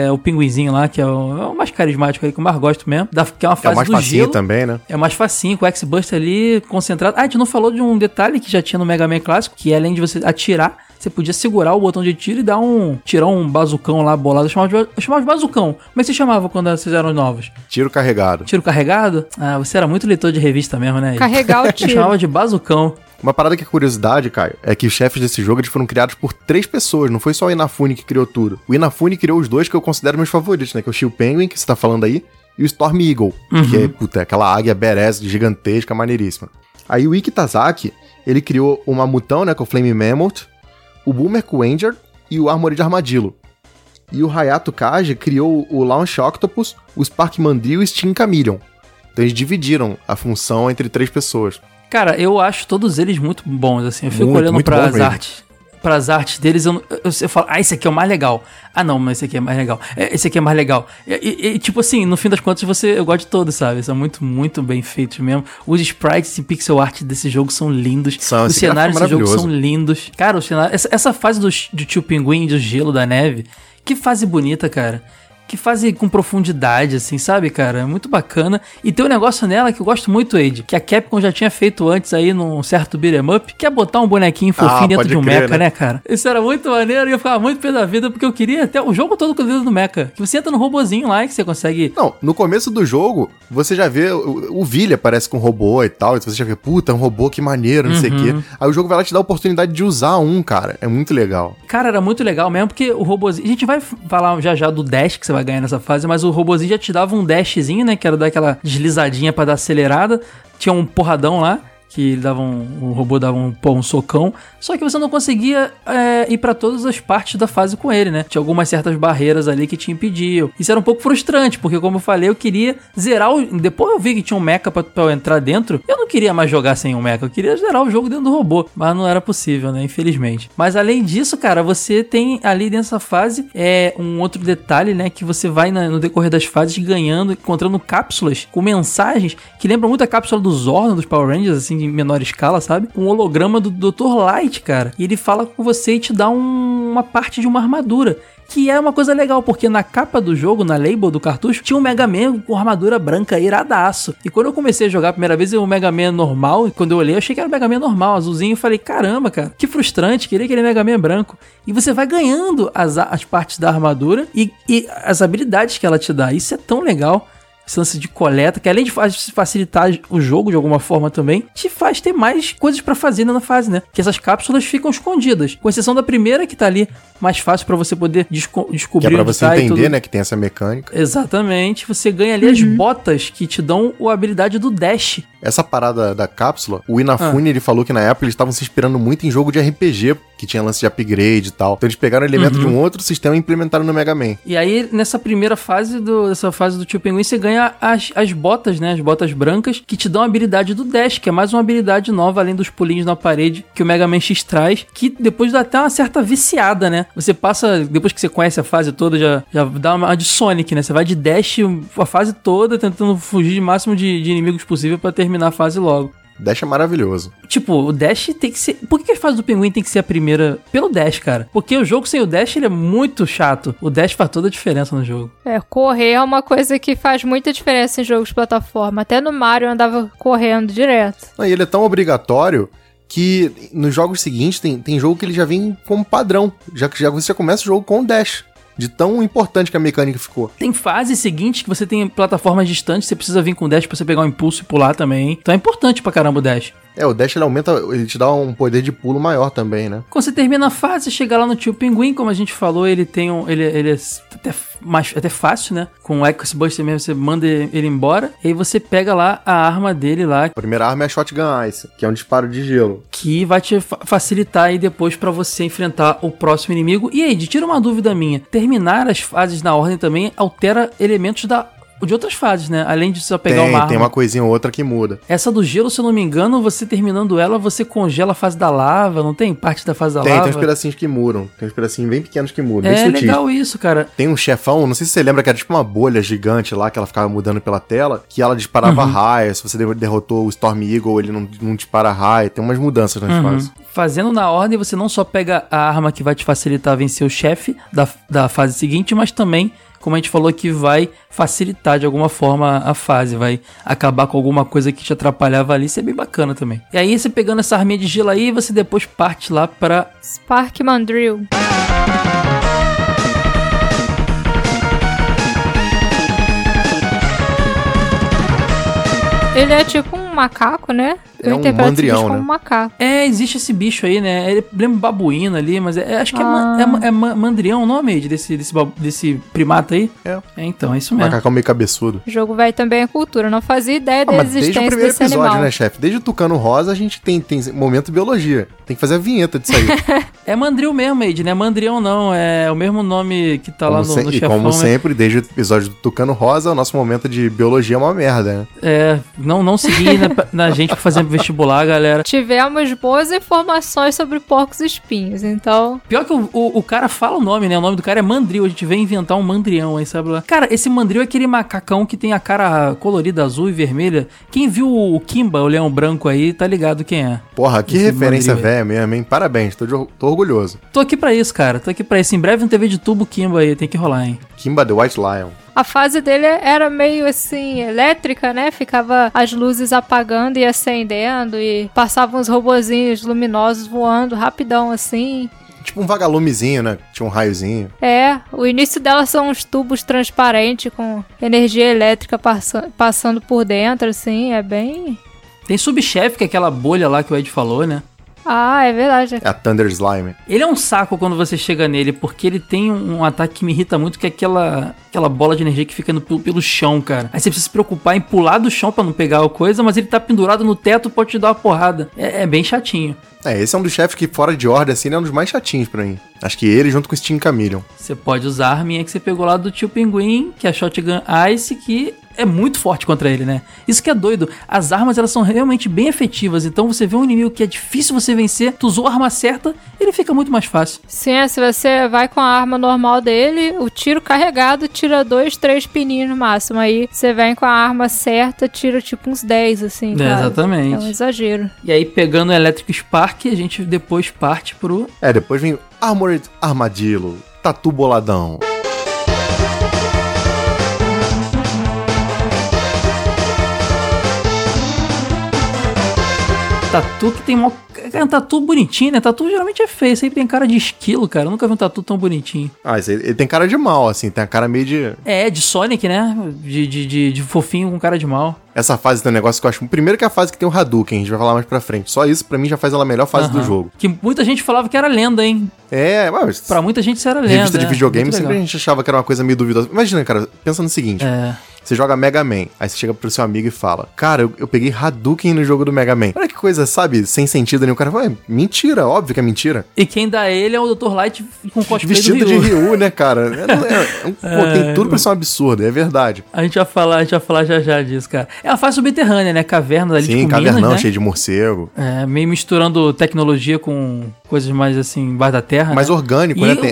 É o pinguizinho lá, que é o, é o, mais carismático aí, que eu mais gosto mesmo. Da, que é uma fase é o mais do facinho gelo. também, né? É mais facinho, com o X-Buster ali concentrado. Ah, a gente não falou de um detalhe que já tinha no Mega Man clássico, que é, além de você atirar, você podia segurar o botão de tiro e dar um. tirar um bazucão lá bolado. Eu chamava de, eu chamava de bazucão. Como é que você chamava quando vocês eram novos? Tiro carregado. Tiro carregado? Ah, você era muito leitor de revista mesmo, né? Carregar o tiro. Eu chamava de bazucão. Uma parada que é curiosidade, Caio, é que os chefes desse jogo eles foram criados por três pessoas, não foi só o Inafune que criou tudo. O Inafune criou os dois que eu considero meus favoritos, né? Que é o Shield Penguin, que você tá falando aí, e o Storm Eagle, que é, puta, aquela águia badass gigantesca, maneiríssima. Aí o Ikki Tazaki, ele criou o Mamutão, né, com o Flame Mammoth, o Boomer Quanger e o Armored Armadillo. E o Hayato Kaji criou o Launch Octopus, o Spark Mandrill e o Steam Chameleon. Então eles dividiram a função entre três pessoas. Cara, eu acho todos eles muito bons, assim. Eu fico Muito, olhando para as artes. Para as artes deles, eu, não- eu, eu falo, ah, esse aqui é o mais legal. Ah, não, mas esse aqui é mais legal. É, Esse aqui é mais legal. E, e- e, tipo assim, no fim das contas, você, eu gosto de todos, sabe? São muito, muito bem feitos mesmo. Os sprites e pixel art desse jogo são lindos. São, Os gráfico cenários é desse jogo são lindos. Cara, os cenários, essa, essa fase do, do tio Pinguim, do gelo, da neve, que fase bonita, cara. Que fase com profundidade, assim, sabe, cara? É muito bacana. E tem um negócio nela que eu gosto muito, Ed, que a Capcom já tinha feito antes aí num certo beat'em up, que é botar um bonequinho fofinho Ah, dentro de um crer, mecha, né? né, cara? Isso era muito maneiro e eu ficava muito pé da vida, porque eu queria até o jogo todo com o dedo no mecha. Que você entra no robozinho lá e que você consegue Não, no começo do jogo, você já vê o, o Vilha aparece com um robô e tal, e você já vê, puta, é um robô que maneiro, não sei o Uhum. quê. Aí o jogo vai lá te dar a oportunidade de usar um, cara. É muito legal. Cara, era muito legal mesmo, porque o robozinho. A gente vai falar já já do dash que você vai ganhar nessa fase, mas o robozinho já te dava um dashzinho, né? Que era dar aquela deslizadinha pra dar acelerada. Tinha um porradão lá. Que dava um, o robô dava um, pô, um socão. Só que você não conseguia é, ir pra todas as partes da fase com ele, né? Tinha algumas certas barreiras ali que te impediam. Isso era um pouco frustrante, porque como eu falei, eu queria zerar o. Depois eu vi que tinha um mecha pra, pra eu entrar dentro. Eu não queria mais jogar sem um mecha, eu queria zerar o jogo dentro do robô. Mas não era possível, né? Infelizmente. Mas além disso, cara, você tem ali dessa fase é um outro detalhe, né? Que você vai na- no decorrer das fases ganhando, encontrando cápsulas com mensagens que lembram muito a cápsula do Zordon dos Power Rangers, assim, em menor escala, sabe? Um holograma do Dr. Light, cara. E ele fala com você e te dá um- uma parte de uma armadura. Que é uma coisa legal, porque na capa do jogo, na label do cartucho, tinha um Mega Man com armadura branca iradaço. E quando eu comecei a jogar a primeira vez, o Mega Man normal, e quando eu olhei, eu achei que era o Mega Man normal, azulzinho, e falei, caramba, cara, que frustrante, queria aquele Mega Man branco. E você vai ganhando as, as partes da armadura e, e as habilidades que ela te dá. Isso é tão legal esse lance de coleta, que além de fa- facilitar o jogo de alguma forma também, te faz ter mais coisas pra fazer na fase, né? Que essas cápsulas ficam escondidas. Com exceção da primeira, que tá ali mais fácil pra você poder desco- Que descobrir é pra você tá e entender, tudo. né, que tem essa mecânica. Exatamente. Você ganha ali as botas que te dão a habilidade do dash. Essa parada da cápsula, o Ah. Inafune, ele falou que na época eles estavam se inspirando muito em jogo de RPG, que tinha lance de upgrade e tal. Então eles pegaram elemento Uhum. de um outro sistema e implementaram no Mega Man. E aí, nessa primeira fase do, dessa fase do tio Pinguim, você ganha as, as botas, né? As botas brancas, que te dão a habilidade do Dash, que é mais uma habilidade nova, além dos pulinhos na parede, que o Mega Man X traz, que depois dá até uma certa viciada, né? Você passa, depois que você conhece a fase toda, já, já dá uma de Sonic, né? Você vai de Dash a fase toda, tentando fugir de máximo de, de inimigos possível pra terminar a fase logo. Dash é maravilhoso. Tipo, o Dash tem que ser. Por que a fase do pinguim tem que ser a primeira pelo Dash, cara? Porque o jogo sem o Dash ele é muito chato. O Dash faz toda a diferença no jogo. É, correr é uma coisa que faz muita diferença em jogos de plataforma. Até no Mario eu andava correndo direto. Não, E ele é tão obrigatório que nos jogos seguintes tem, tem jogo que ele já vem como padrão. Já que já, você já começa o jogo com o Dash. De tão importante que a mecânica ficou. Tem fases seguintes que você tem plataformas distantes, você precisa vir com o dash pra você pegar um impulso e pular também. Então é importante pra caramba o dash. É, o Dash ele aumenta, ele te dá um poder de pulo maior também, né? Quando você termina a fase, chega lá no tio Pinguim, como a gente falou, ele tem um. Ele, ele é até, mais, até fácil, né? Com o Echoes Buster mesmo, você manda ele embora. E aí você pega lá a arma dele lá, A primeira arma é a Shotgun Ice, que é um disparo de gelo. que vai te fa- facilitar aí depois pra você enfrentar o próximo inimigo. E aí, de tira uma dúvida minha: terminar as fases na ordem também altera elementos da. De outras fases, né? Além de só pegar tem, uma arma. tem uma coisinha ou outra que muda. Essa do gelo, se eu não me engano, você terminando ela, você congela a fase da lava, não tem? Parte da fase da Tem, lava. tem uns pedacinhos que mudam. Tem uns pedacinhos bem pequenos que mudam. É bem sutis. legal isso, cara. Tem um chefão, não sei se você lembra que era tipo uma bolha gigante lá que ela ficava mudando pela tela, que ela disparava Uhum. raio. Se você de- derrotou o Storm Eagle, ele não, não dispara raio. Tem umas mudanças nas Uhum. fases. Fazendo na ordem, você não só pega a arma que vai te facilitar a vencer o chefe da, da fase seguinte, mas também, como a gente falou, que vai facilitar de alguma forma a fase, vai acabar com alguma coisa que te atrapalhava ali, isso é bem bacana também. E aí, você pegando essa arminha de gelo aí, você depois parte lá pra Spark Mandrill. Ele é tipo um macaco, né? É um mandrião, bicho como né? um macaco. É, existe esse bicho aí, né? Ele lembra um babuíno ali, mas é- acho que é, ma- Ah. é, ma- é ma- mandrião o nome desse, desse, desse primata aí. É. então, é isso mesmo. Macacão meio cabeçudo. O jogo vai também à cultura. Não fazia ideia Ah, da mas desde o existência primeiro desse episódio, animal. né, chefe? Desde o Tucano Rosa a gente tem, tem momento biologia. Tem que fazer a vinheta disso aí. É mandril mesmo, Ed, não é mandrião não. É o mesmo nome que tá lá Como no, se- no e chefão. como né? sempre, desde o episódio do Tucano Rosa, o nosso momento de biologia é uma merda, né? É, não, não seguir na, na gente pra fazer vestibular, galera. Tivemos boas informações sobre porcos espinhos, então Pior que o, o, o cara fala o nome, né? O nome do cara é mandril. A gente vem inventar um mandrião aí, sabe lá. Cara, esse mandril é aquele macacão que tem a cara colorida azul e vermelha. Quem viu o Kimba, o leão branco aí, tá ligado quem é. Porra, que Esse referência velha mesmo, hein? Parabéns, tô, de tô orgulhoso. Tô aqui pra isso, cara. Tô aqui pra isso. Em breve um TV de tubo Kimba aí, tem que rolar, hein? Kimba the White Lion. a fase dele era meio assim, elétrica, né? Ficava as luzes apagando e acendendo e passavam uns robozinhos luminosos voando rapidão assim. Tipo um vagalumezinho, né? Tinha um raiozinho. É, o início dela são uns tubos transparentes com energia elétrica passa- passando por dentro, assim, é bem. Tem subchefe, que é aquela bolha lá que o Ed falou, né? Ah, é verdade. É a Thunder Slime. Ele é um saco quando você chega nele, porque ele tem um, ataque que me irrita muito, que é aquela, aquela bola de energia que fica no- pelo, pelo chão, cara. Aí você precisa se preocupar em pular do chão pra não pegar a coisa, mas ele tá pendurado no teto, pode te dar uma porrada. É, é bem chatinho. É, esse é um dos chefes que, fora de ordem, assim, ele é um dos mais chatinhos pra mim. Acho que ele, junto com o Steam Chameleon. Você pode usar a arminha que você pegou lá do tio Pinguim, que é a Shotgun Ice, que é muito forte contra ele, né? Isso que é doido. As armas, elas são realmente bem efetivas. Então você vê um inimigo que é difícil você vencer, tu usou a arma certa, ele fica muito mais fácil. Sim, é, se você vai com a arma normal dele, o tiro carregado tira dois, três pininhos no máximo. Aí você vem com a arma certa, tira tipo uns 10, assim. É, exatamente. É um exagero. E aí, pegando o Electric Spark, a gente depois parte pro É, depois vem Armored Armadillo. Tatu boladão. Tatu que tem mó. É um tatu bonitinho, né? Tatu geralmente é feio, sempre tem cara de esquilo, cara. Eu nunca vi um tatu tão bonitinho. Ah, esse, ele tem cara de mal, assim. Tem a cara meio de... É, de Sonic, né? De, de, de, de fofinho com cara de mal. Essa fase tem um negócio que eu acho... Primeiro que é a fase que tem o Hadouken, a gente vai falar mais pra frente. Só isso, pra mim, já faz ela a melhor fase do jogo. Que muita gente falava que era lenda, hein? É, mas... Pra muita gente isso era lenda. Revista de é. videogame Muito sempre a gente achava que era uma coisa meio duvidosa. Imagina, cara, pensa no seguinte. É. Você joga Mega Man, aí você chega pro seu amigo e fala: Cara, eu, eu peguei Hadouken no jogo do Mega Man. Olha que coisa, sabe? Sem sentido nenhum. O cara fala: "É, Mentira, óbvio que é mentira. E quem dá ele é o Dr. Light com cosplay Vestido do de Ryu. Né, cara? É, é- é um- pô, tem tudo pra ser um absurdo, é verdade. A gente vai falar, a gente vai falar já já disso, cara. É uma fase subterrânea, né? Caverna ali, Sim, tipo cavernão, Minas, né? cheio de morcego. É, meio misturando tecnologia com coisas mais assim, embaixo da terra. Mais né? orgânico, E né? Tem-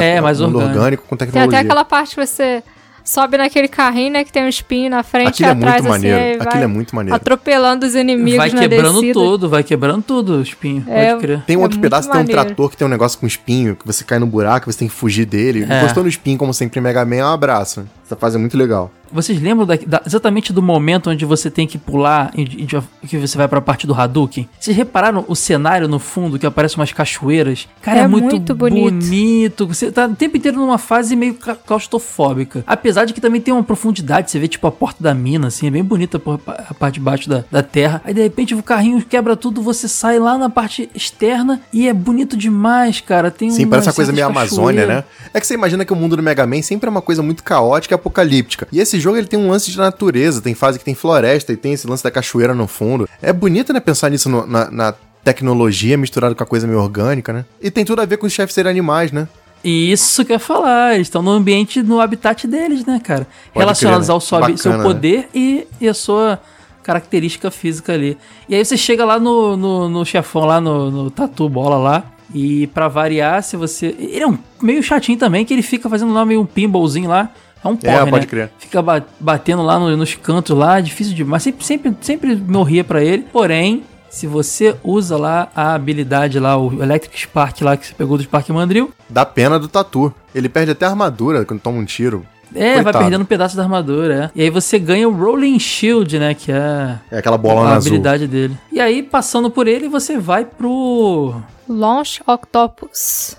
é, É, mais um orgânico. orgânico com Tem tecnologia. até aquela parte que você sobe naquele carrinho, né? Que tem um espinho na frente Aquilo e é atrás, muito assim, maneiro. Aquilo vai é muito maneiro. atropelando os inimigos Vai na quebrando descida. tudo, vai quebrando tudo o espinho, É, pode crer. Tem um É outro muito pedaço, tem um maneiro. trator que tem um negócio com espinho, que você cai no buraco, você tem que fugir dele. É. Encostou no espinho, como sempre em Mega Man, é um abraço. Essa fase é muito legal. Vocês lembram da- da- exatamente do momento onde você tem que pular e, e que você vai pra parte do Hadouken? Vocês repararam o cenário no fundo que aparece umas cachoeiras? Cara, é, É muito, muito bonito. bonito. Você tá o tempo inteiro numa fase meio ca- claustrofóbica. Apesar de que também tem uma profundidade, você vê tipo a porta da mina, assim, é bem bonita a a parte de baixo da, da terra. Aí de repente o carrinho quebra tudo, você sai lá na parte externa e é bonito demais, cara. Tem Sim, parece uma coisa meio certas Amazônia, né? É que você imagina que o mundo do Mega Man sempre é uma coisa muito caótica apocalíptica. E esse jogo ele tem um lance de natureza, tem fase que tem floresta e tem esse lance da cachoeira no fundo. É bonito, né, pensar nisso no- na, na tecnologia misturada com a coisa meio orgânica, né? E tem tudo a ver com os chefes serem animais, né? Isso que eu ia falar, eles estão no ambiente, no habitat deles, né, cara? Pode Relacionados crer, né? ao sua- Bacana, seu né? poder e, e a sua característica física ali. E aí você chega lá no, no, no chefão, lá no, no tatu bola lá. E pra variar, se você. Ele é um meio chatinho também, que ele fica fazendo lá meio um pinballzinho lá. É um porre, É, pode né? crer. Fica ba- batendo lá no- nos cantos lá, difícil demais. Sempre, sempre, sempre morria pra ele. Porém, se você usa lá a habilidade lá, o Electric Spark lá que você pegou do Spark Mandril, Dá pena do tatu. Ele perde até a armadura quando toma um tiro. É, vai Coitado. perdendo um pedaço da armadura, é. E aí você ganha o Rolling Shield, né? Que é É aquela bola a azul. habilidade dele. E aí, passando por ele, você vai pro. Launch Octopus.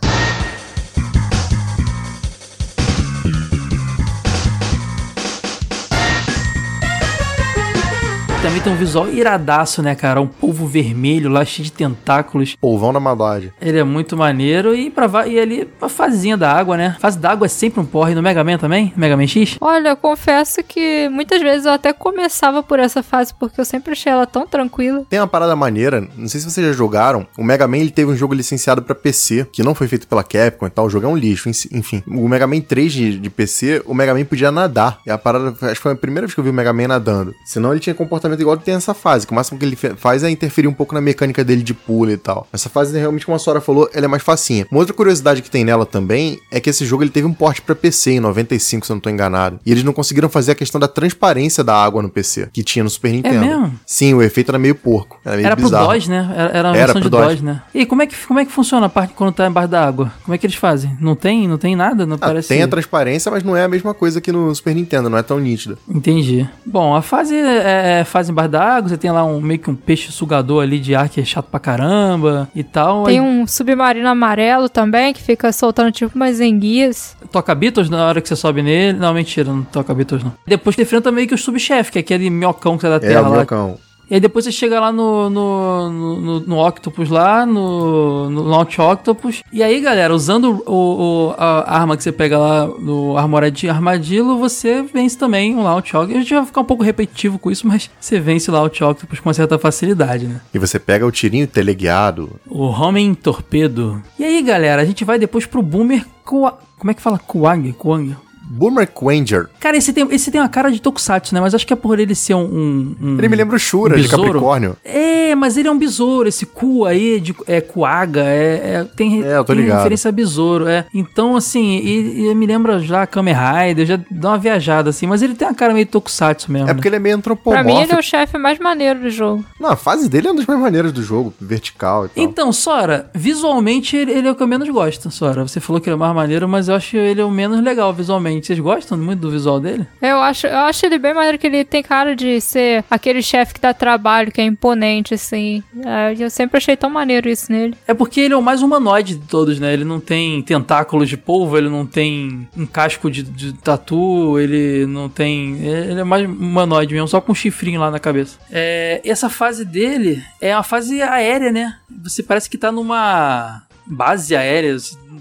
Man tem um visual iradaço, né, cara? Um polvo vermelho lá, cheio de tentáculos. Polvão da maldade. Ele é muito maneiro. E, pra, e ali, a fasezinha da água, né? A fase da água é sempre um porre no Mega Man também? Mega Man X? Olha, eu confesso que muitas vezes eu até começava por essa fase, porque eu sempre achei ela tão tranquila. Tem uma parada maneira, não sei se vocês já jogaram, o Mega Man ele teve um jogo licenciado pra PC, que não foi feito pela Capcom e tal, o jogo é um lixo, enfim. O Mega Man 3 de, de PC, o Mega Man podia nadar, e a parada, acho que foi a primeira vez que eu vi o Mega Man nadando. Senão ele tinha comportamento igual que tem nessa fase, que o máximo que ele faz é interferir um pouco na mecânica dele de pulo e tal. Essa fase, realmente, como a Sora falou, ela é mais facinha. Uma outra curiosidade que tem nela também é que esse jogo ele teve um porte pra PC em 95, se eu não tô enganado. E eles não conseguiram fazer a questão da transparência da água no PC, que tinha no Super Nintendo. mesmo? Sim, o efeito era meio porco. Era meio Era pro bizarro. DOS, né? Era, era uma Era pro de DOS. DOS, né? E como é, que, como é que funciona a parte quando tá embaixo da água? Como é que eles fazem? Não tem, não tem nada? Não Ah, parece... Tem a transparência, mas não é a mesma coisa que no Super Nintendo, não é tão nítida. Entendi. Bom, a fase é, é fase embaixo da água, você tem lá um meio que um peixe sugador ali de ar que é chato pra caramba e tal. Tem Aí um submarino amarelo também, que fica soltando tipo umas enguias. Toca Beatles na hora que você sobe nele. Não, mentira, não toca Beatles não. Depois você enfrenta meio que o subchefe, que é aquele minhocão que sai da É, terra o lá. blocão. E aí depois você chega lá no, no, no, no- Octopus lá, no, no Launch Octopus. E aí, galera, usando o, o- a arma que você pega lá no Armored Armadillo, você vence também o Launch Octopus. A gente vai ficar um pouco repetitivo com isso, mas você vence o Launch Octopus com uma certa facilidade, né? E você pega o tirinho teleguiado. O Homem Torpedo. E aí, galera, a gente vai depois pro Boomer Kua... Como é que fala? Kuang? Kuang? Boomer Quanger. Cara, esse tem, esse tem uma cara de Tokusatsu, né? Mas acho que é por ele ser um... um- um- Ele me lembra o Shura de besouro. Capricórnio. É, mas ele é um besouro. Esse cu aí de, é Kuaga, é, é- tem, É, eu tô tem ligado. referência a besouro, é. Então, assim, e, e me lembra já Kamen Rider, já dá uma viajada, assim. Mas ele tem uma cara meio Tokusatsu mesmo. É porque ele é meio Pra antropomórfico. mim, ele é o chefe mais maneiro do jogo. Não, a fase dele é uma das mais maneiras do jogo, vertical e tal. Então, Sora, visualmente ele, ele é o que eu menos gosto, Sora. Você falou que ele é o mais maneiro, mas eu acho ele o menos legal visualmente. Vocês gostam muito do visual dele? Eu acho, eu acho ele bem maneiro que ele tem cara de ser aquele chefe que dá trabalho, que é imponente, assim. É, eu sempre achei tão maneiro isso nele. É porque ele é o mais humanoide de todos, né? Ele não tem tentáculos de polvo, ele não tem um casco de, de tatu, ele não tem. Ele é mais humanoide mesmo, só com um chifrinho lá na cabeça. É, essa fase dele é uma fase aérea, né? Você parece que tá numa base aérea,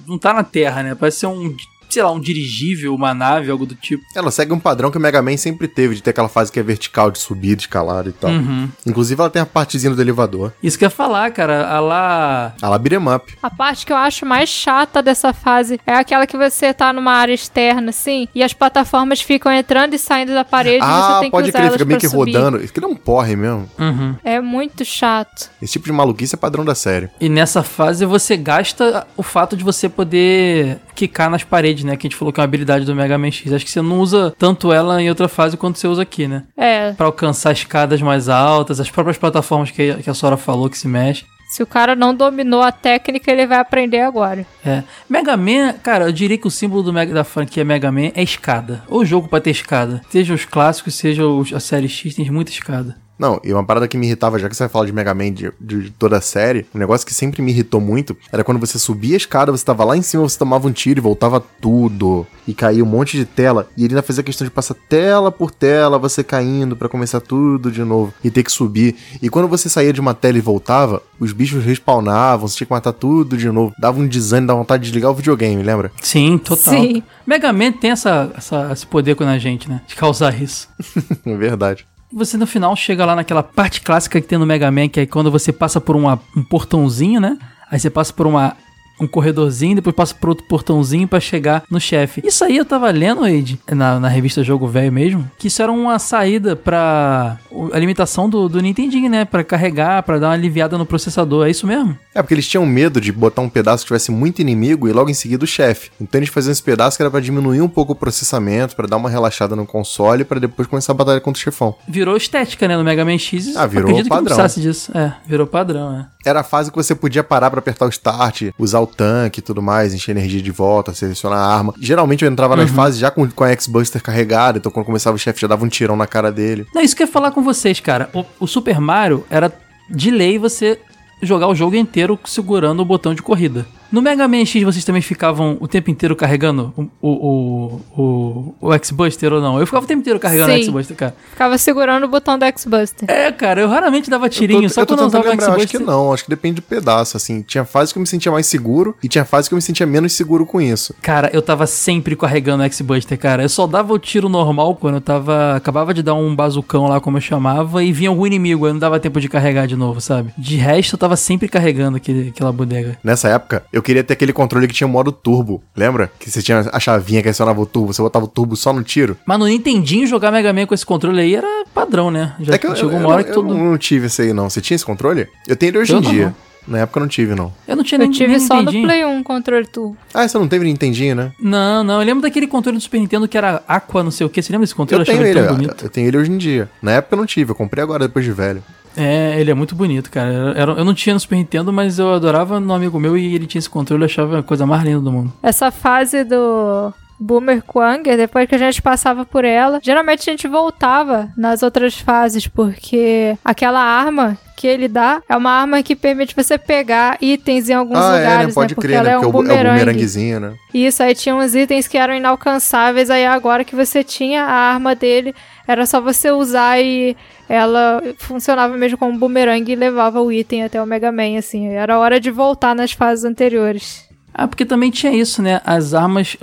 não tá na Terra, né? Parece ser um. Sei lá, um dirigível, uma nave, algo do tipo. Ela segue um padrão que o Mega Man sempre teve, de ter aquela fase que é vertical, de subir, de escalar e tal. Uhum. Inclusive ela tem a partezinha do elevador. Isso que eu ia falar, cara. A lá. A lá beat'em up. A parte que eu acho mais chata dessa fase é aquela que você tá numa área externa, assim, e as plataformas ficam entrando e saindo da parede e você Ah, tem que pode usar crer, fica meio que subir. rodando. Isso que não é um porre mesmo. Uhum. É muito chato. Esse tipo de maluquice é padrão da série. E nessa fase você gasta o fato de você poder quicar nas paredes, né? Que a gente falou que é uma habilidade do Mega Man X. Acho que você não usa tanto ela em outra fase quanto você usa aqui, né? É, Pra alcançar escadas mais altas, as próprias plataformas que, que a Sora falou que se mexe. se o cara não dominou a técnica, ele vai aprender agora. É. Mega Man, cara, eu diria que o símbolo do Mega, da franquia Mega Man é escada. Ou jogo pra ter escada. Seja os clássicos, seja os, a série X, tem muita escada. Não, e uma parada que me irritava, já que você vai falar de Mega Man de, de toda a série, um negócio que sempre me irritou muito era quando você subia a escada, você tava lá em cima, você tomava um tiro e voltava tudo. E caía um monte de tela. E ele ainda fazia questão de passar tela por tela, você caindo pra começar tudo de novo. E ter que subir. E quando você saía de uma tela e voltava, os bichos respawnavam, você tinha que matar tudo de novo. Dava um desânimo, dava vontade de desligar o videogame, lembra? Sim, total. Sim. Mega Man tem essa, essa- esse poder com a gente, né? De causar isso. É verdade. Você no final chega lá naquela parte clássica que tem no Mega Man, que é quando você passa por uma- um portãozinho, né? Aí você passa por uma, um corredorzinho, depois passa por outro portãozinho pra chegar no chefe. Isso aí eu tava lendo, Wade, na, na revista Jogo Velho mesmo, que isso era uma saída pra a limitação do, do Nintendinho, né? Pra carregar, pra dar uma aliviada no processador. É isso mesmo? É, porque eles tinham medo de botar um pedaço que tivesse muito inimigo e logo em seguida o chefe. Então eles faziam esse pedaço que era pra diminuir um pouco o processamento, pra dar uma relaxada no console, pra depois começar a batalha contra o chefão. Virou estética, né? No Mega Man X. Ah, virou Acredito que padrão. não precisasse disso. É, virou padrão, é. Era a fase que você podia parar pra apertar o start, usar o tanque e tudo mais, encher energia de volta, selecionar a arma. Geralmente eu entrava nas fases já com, com a X-Buster carregada, então quando começava o chefe já dava um tirão na cara dele. Não, isso que eu ia falar com vocês, cara. O, o Super Mario era de lei você jogar o jogo inteiro segurando o botão de corrida. No Mega Man X vocês também ficavam o tempo inteiro carregando o, o, o, o, o X-Buster ou não? Eu ficava o tempo inteiro carregando o Sim. X-Buster, cara. Ficava segurando o botão do X-Buster. É, cara, eu raramente dava tirinho, eu tô, só eu tô quando eu usava o lembrar, acho que X-Buster. não, acho que depende do pedaço, assim. Tinha fases que eu me sentia mais seguro e tinha fases que eu me sentia menos seguro com isso. Cara, eu tava sempre carregando o X-Buster, cara. Eu só dava o tiro normal quando eu tava. Acabava de dar um bazucão lá, como eu chamava, e vinha algum inimigo. Eu não dava tempo de carregar de novo, sabe? De resto, eu tava sempre carregando aquele, aquela bodega. Nessa época, eu queria ter aquele controle que tinha o modo turbo, lembra? Que você tinha a chavinha que acionava o turbo, você botava o turbo só no tiro. Mas no Nintendinho, jogar Mega Man com esse controle aí era padrão, né? Já é que eu, chegou eu, uma hora eu, que todo. eu não tive esse aí, não. Você tinha esse controle? Eu tenho ele hoje Eu em não. dia. Na época eu não tive, não. Eu não tinha Eu nem, tive nem só no Nintendinho. Play 1 controle turbo. Ah, você não teve Nintendinho, né? Não, não. Eu lembro daquele controle do Super Nintendo que era Aqua, não sei o que. Você lembra desse controle? Eu tenho achava ele, tão eu, bonito. eu tenho ele hoje em dia. Na época eu não tive, eu comprei agora depois de velho. É, ele é muito bonito, cara. Era- eu não tinha no Super Nintendo, mas eu adorava no amigo meu e ele tinha esse controle. Eu achava a coisa mais linda do mundo. Essa fase do Boomer Quanger, depois que a gente passava por ela, geralmente a gente voltava nas outras fases, porque aquela arma que ele dá é uma arma que permite você pegar itens em alguns ah, lugares, é, né? Pode Porque crer, ela né? é um Porque é o bu- é bumerangue. bumeranguezinho, né? Isso, aí tinha uns itens que eram inalcançáveis, aí agora que você tinha a arma dele, era só você usar e ela funcionava mesmo como um bumerangue e levava o item até o Mega Man, assim. Era hora de voltar nas fases anteriores. Ah, porque também tinha isso, né? As armas,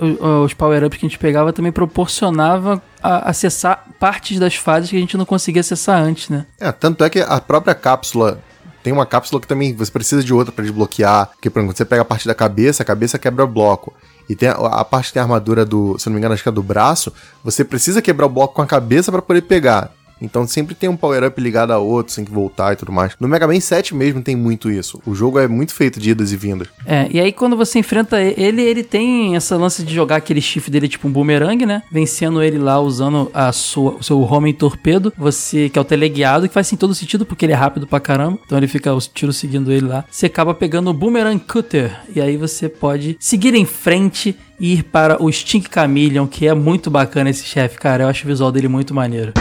os power-ups que a gente pegava também proporcionava acessar partes das fases que a gente não conseguia acessar antes, né? É, tanto é que a própria cápsula. Tem uma cápsula que também você precisa de outra pra desbloquear. Porque, por exemplo, você pega a parte da cabeça, a cabeça quebra bloco. E tem a, a parte que tem a armadura do, se não me engano, acho que é do braço. Você precisa quebrar o bloco com a cabeça pra poder pegar. Então sempre tem um power-up ligado a outro, sem que voltar e tudo mais. No Mega Man 7 mesmo tem muito isso. O jogo é muito feito de idas e vindas. É, e aí quando você enfrenta ele, ele tem essa lance de jogar aquele chifre dele tipo um boomerang, né? Vencendo ele lá usando a sua, o seu homem torpedo, você que é o teleguiado, que faz assim, todo sentido porque ele é rápido pra caramba. Então ele fica os tiros seguindo ele lá. Você acaba pegando o Boomerang Cutter e aí você pode seguir em frente e ir para o Stink Chameleon, que é muito bacana esse chefe, cara. Eu acho o visual dele muito maneiro.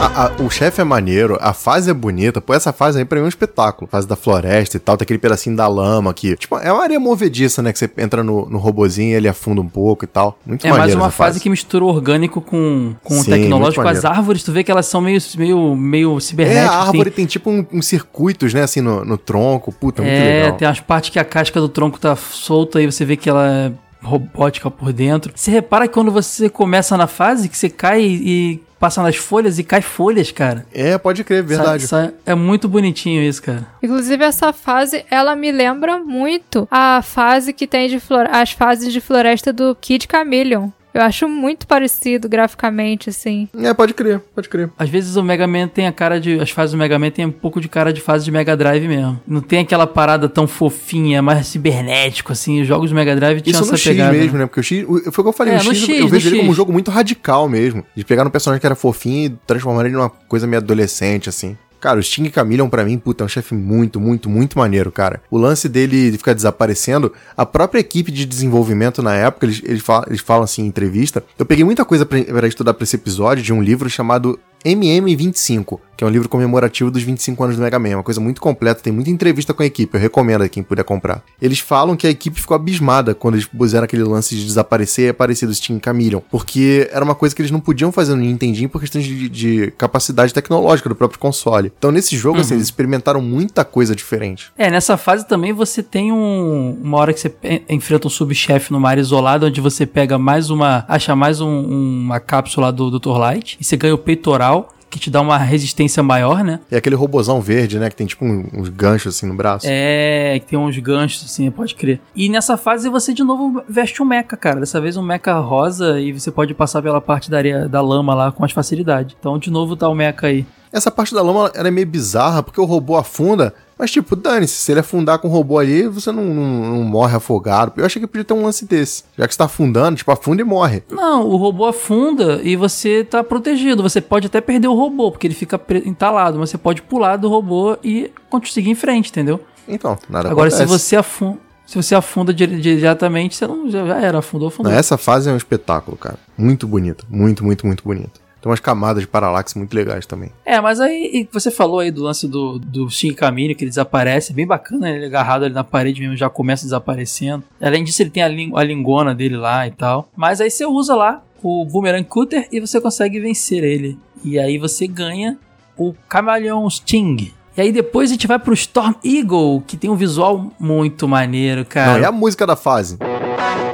A- a- o chefe é maneiro, a fase é bonita. Pô, essa fase aí pra mim é um espetáculo. Fase da floresta e tal, tem aquele pedacinho da lama que. Tipo, é uma areia movediça, né? Que você entra no, no robozinho e ele afunda um pouco e tal. Muito É mais uma essa fase que mistura o orgânico com, com o Sim, tecnológico. muito As árvores, tu vê que elas são meio, meio, meio É, cibernéticas. a tem- árvore tem tipo um, uns circuitos, né? Assim, no, no tronco. Puta, muito É, legal. tem as partes que a casca do tronco tá solta aí você vê que ela é robótica por dentro. Você repara que quando você começa na fase, que você cai e passa nas folhas e cai folhas, cara. É, pode crer, verdade. É muito bonitinho isso, cara. Inclusive, essa fase, ela me lembra muito a fase que tem de flor... as fases de floresta do Kid Chameleon. Eu acho muito parecido graficamente, assim. É, pode crer, pode crer. Às vezes o Mega Man tem a cara de. As fases do Mega Man tem um pouco de cara de fase de Mega Drive mesmo. Não tem aquela parada tão fofinha, mais cibernético, assim. Os jogos do Mega Drive tinham essa X pegada. mesmo, né? né? Porque o X, o- foi o que eu falei, É, o no X, X, eu vejo ele X. como um jogo muito radical mesmo. De pegar um personagem que era fofinho e transformar ele numa coisa meio adolescente, assim. Cara, o Sting Chameleon, pra mim, puta, é um chefe muito, muito, muito maneiro, cara. O lance dele de ficar desaparecendo, a própria equipe de desenvolvimento na época, eles, eles, falam, eles falam assim em entrevista. Eu peguei muita coisa pra estudar pra esse episódio de um livro chamado MM25, que é um livro comemorativo dos 25 anos do Mega Man. Uma coisa muito completa, tem muita entrevista com a equipe, eu recomendo a quem puder comprar. Eles falam que a equipe ficou abismada quando eles puseram aquele lance de desaparecer e aparecer do Steam Chameleon, porque era uma coisa que eles não podiam fazer no Nintendinho por questões de, de capacidade tecnológica do próprio console. Então nesse jogo, assim, eles experimentaram muita coisa diferente. É, nessa fase também você tem um, uma hora que você enfrenta um subchefe numa área isolada, onde você pega mais uma. acha mais um- uma cápsula do Dr. Light, e você ganha o peitoral, que te dá uma resistência maior, né? E aquele robozão verde, né, que tem tipo um- uns ganchos assim no braço. É, que tem uns ganchos, assim, pode crer. E nessa fase você de novo veste um mecha, cara. Dessa vez um mecha rosa e você pode passar pela parte da areia da lama lá com mais facilidade. Então, de novo tá o mecha aí. Essa parte da lama ela é meio bizarra, porque o robô afunda, mas tipo, dane-se, se ele afundar com o robô ali, você não, não- não morre afogado. Eu achei que podia ter um lance desse. Já que você tá afundando, tipo, afunda e morre. Não, o robô afunda e você tá protegido. Você pode até perder o robô, porque ele fica entalado, mas você pode pular do robô e seguir em frente, entendeu? Então, nada Agora, se acontece. você afunda. Se você afunda dire- diretamente, você não já já era, afundou, afundou. Não, essa fase é um espetáculo, cara. Muito bonita. Muito, muito, muito bonita. Tem umas camadas de paralaxe muito legais também. É, mas aí você falou aí do lance do, do Shinkamine, que ele desaparece, é bem bacana, ele agarrado ali na parede mesmo, já começa desaparecendo. Além disso, ele tem a, ling a lingona dele lá e tal. Mas aí você usa lá o Boomerang Cutter e você consegue vencer ele. E aí você ganha o Camaleão Sting. E aí depois a gente vai pro Storm Eagle, que tem um visual muito maneiro, cara. Não, é a música da fase. E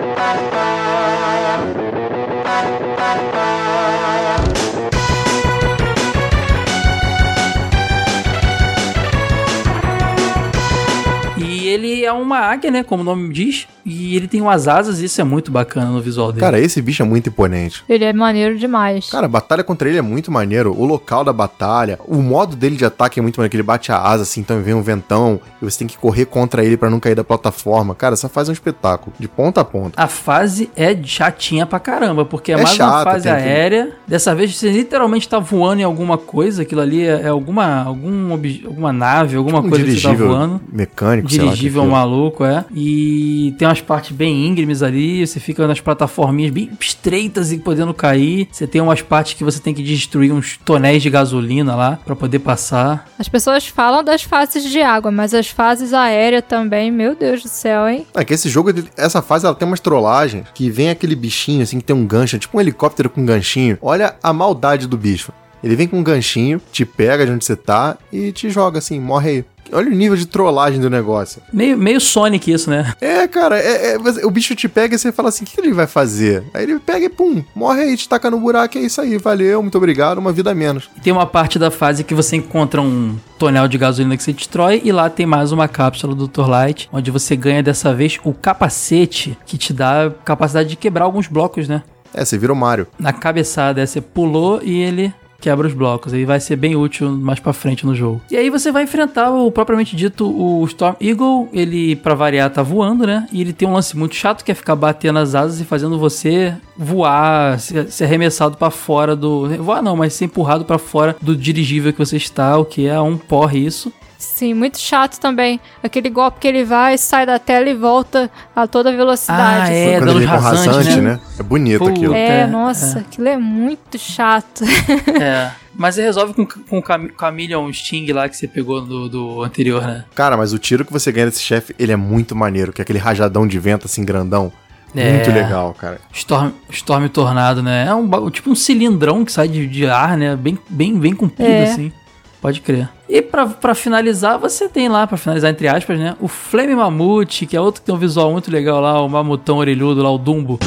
é uma águia, né? Como o nome diz. E ele tem umas asas, e isso é muito bacana no visual dele. Cara, esse bicho é muito imponente. Ele é maneiro demais. Cara, a batalha contra ele é muito maneiro. O local da batalha, o modo dele de ataque é muito maneiro, que ele bate a asa assim, então vem um ventão, e você tem que correr contra ele pra não cair da plataforma. Cara, essa fase é um espetáculo, de ponta a ponta. A fase é chatinha pra caramba, porque é, É mais uma chata, fase tem que- aérea. Dessa vez você literalmente tá voando em alguma coisa, aquilo ali é, é alguma, algum obje- alguma nave, alguma Um coisa que você tá dirigível voando. mecânico, sei lá. Dirigível que que é. maluco, é. E tem umas partes bem íngremes ali, você fica nas plataforminhas bem estreitas e podendo cair. Você tem umas partes que você tem que destruir uns tonéis de gasolina lá pra poder passar. As pessoas falam das fases de água, mas as fases aéreas também, meu Deus do céu, hein? É que esse jogo, essa fase, ela tem umas trollagens que vem aquele bichinho, assim, que tem um gancho, tipo um helicóptero com ganchinho. Olha a maldade do bicho. Ele vem com um ganchinho, te pega de onde você tá e te joga assim, morre aí. Olha o nível de trollagem do negócio. Meio, meio Sonic isso, né? É, cara, é- é- o bicho te pega e você fala assim: o que ele vai fazer? Aí ele pega e pum, morre aí, te taca no buraco, é isso aí, valeu, muito obrigado, uma vida a menos. E tem uma parte da fase que você encontra um tonel de gasolina que você destrói e lá tem mais uma cápsula do Dr. Light, onde você ganha dessa vez o capacete que te dá capacidade de quebrar alguns blocos, né? É, você vira o Mario. Na cabeçada, aí você pulou e ele quebra os blocos. Aí vai ser bem útil mais pra frente no jogo. E aí você vai enfrentar o propriamente dito o Storm Eagle. Ele, pra variar, tá voando, né? E ele tem um lance muito chato que é ficar batendo as asas e fazendo você voar, ser, arremessado pra fora do. Voar não, mas ser empurrado pra fora do dirigível que você está, o que é um porre isso. Sim, muito chato também. Aquele golpe que ele vai, sai da tela e volta a toda velocidade. Ah, é, Quando dando ele vem com rasante, rasante, né? né? É bonito Pô. aquilo. É, É, nossa, aquilo é muito chato. É. Mas você resolve com, com o Cam- Chameleon Sting lá que você pegou do, do anterior, né? Cara, mas o tiro que você ganha desse chefe, ele é muito maneiro, que é aquele rajadão de vento assim grandão. É. Muito legal, cara. Storm, Storm Tornado, né? É um, tipo um cilindrão que sai de, de ar, né? Bem, bem, bem comprido, É. assim. Pode crer. E pra finalizar, você tem lá, pra finalizar entre aspas, né? O Flame Mamute, que é outro que tem um visual muito legal lá, o mamutão orelhudo lá, o Dumbo.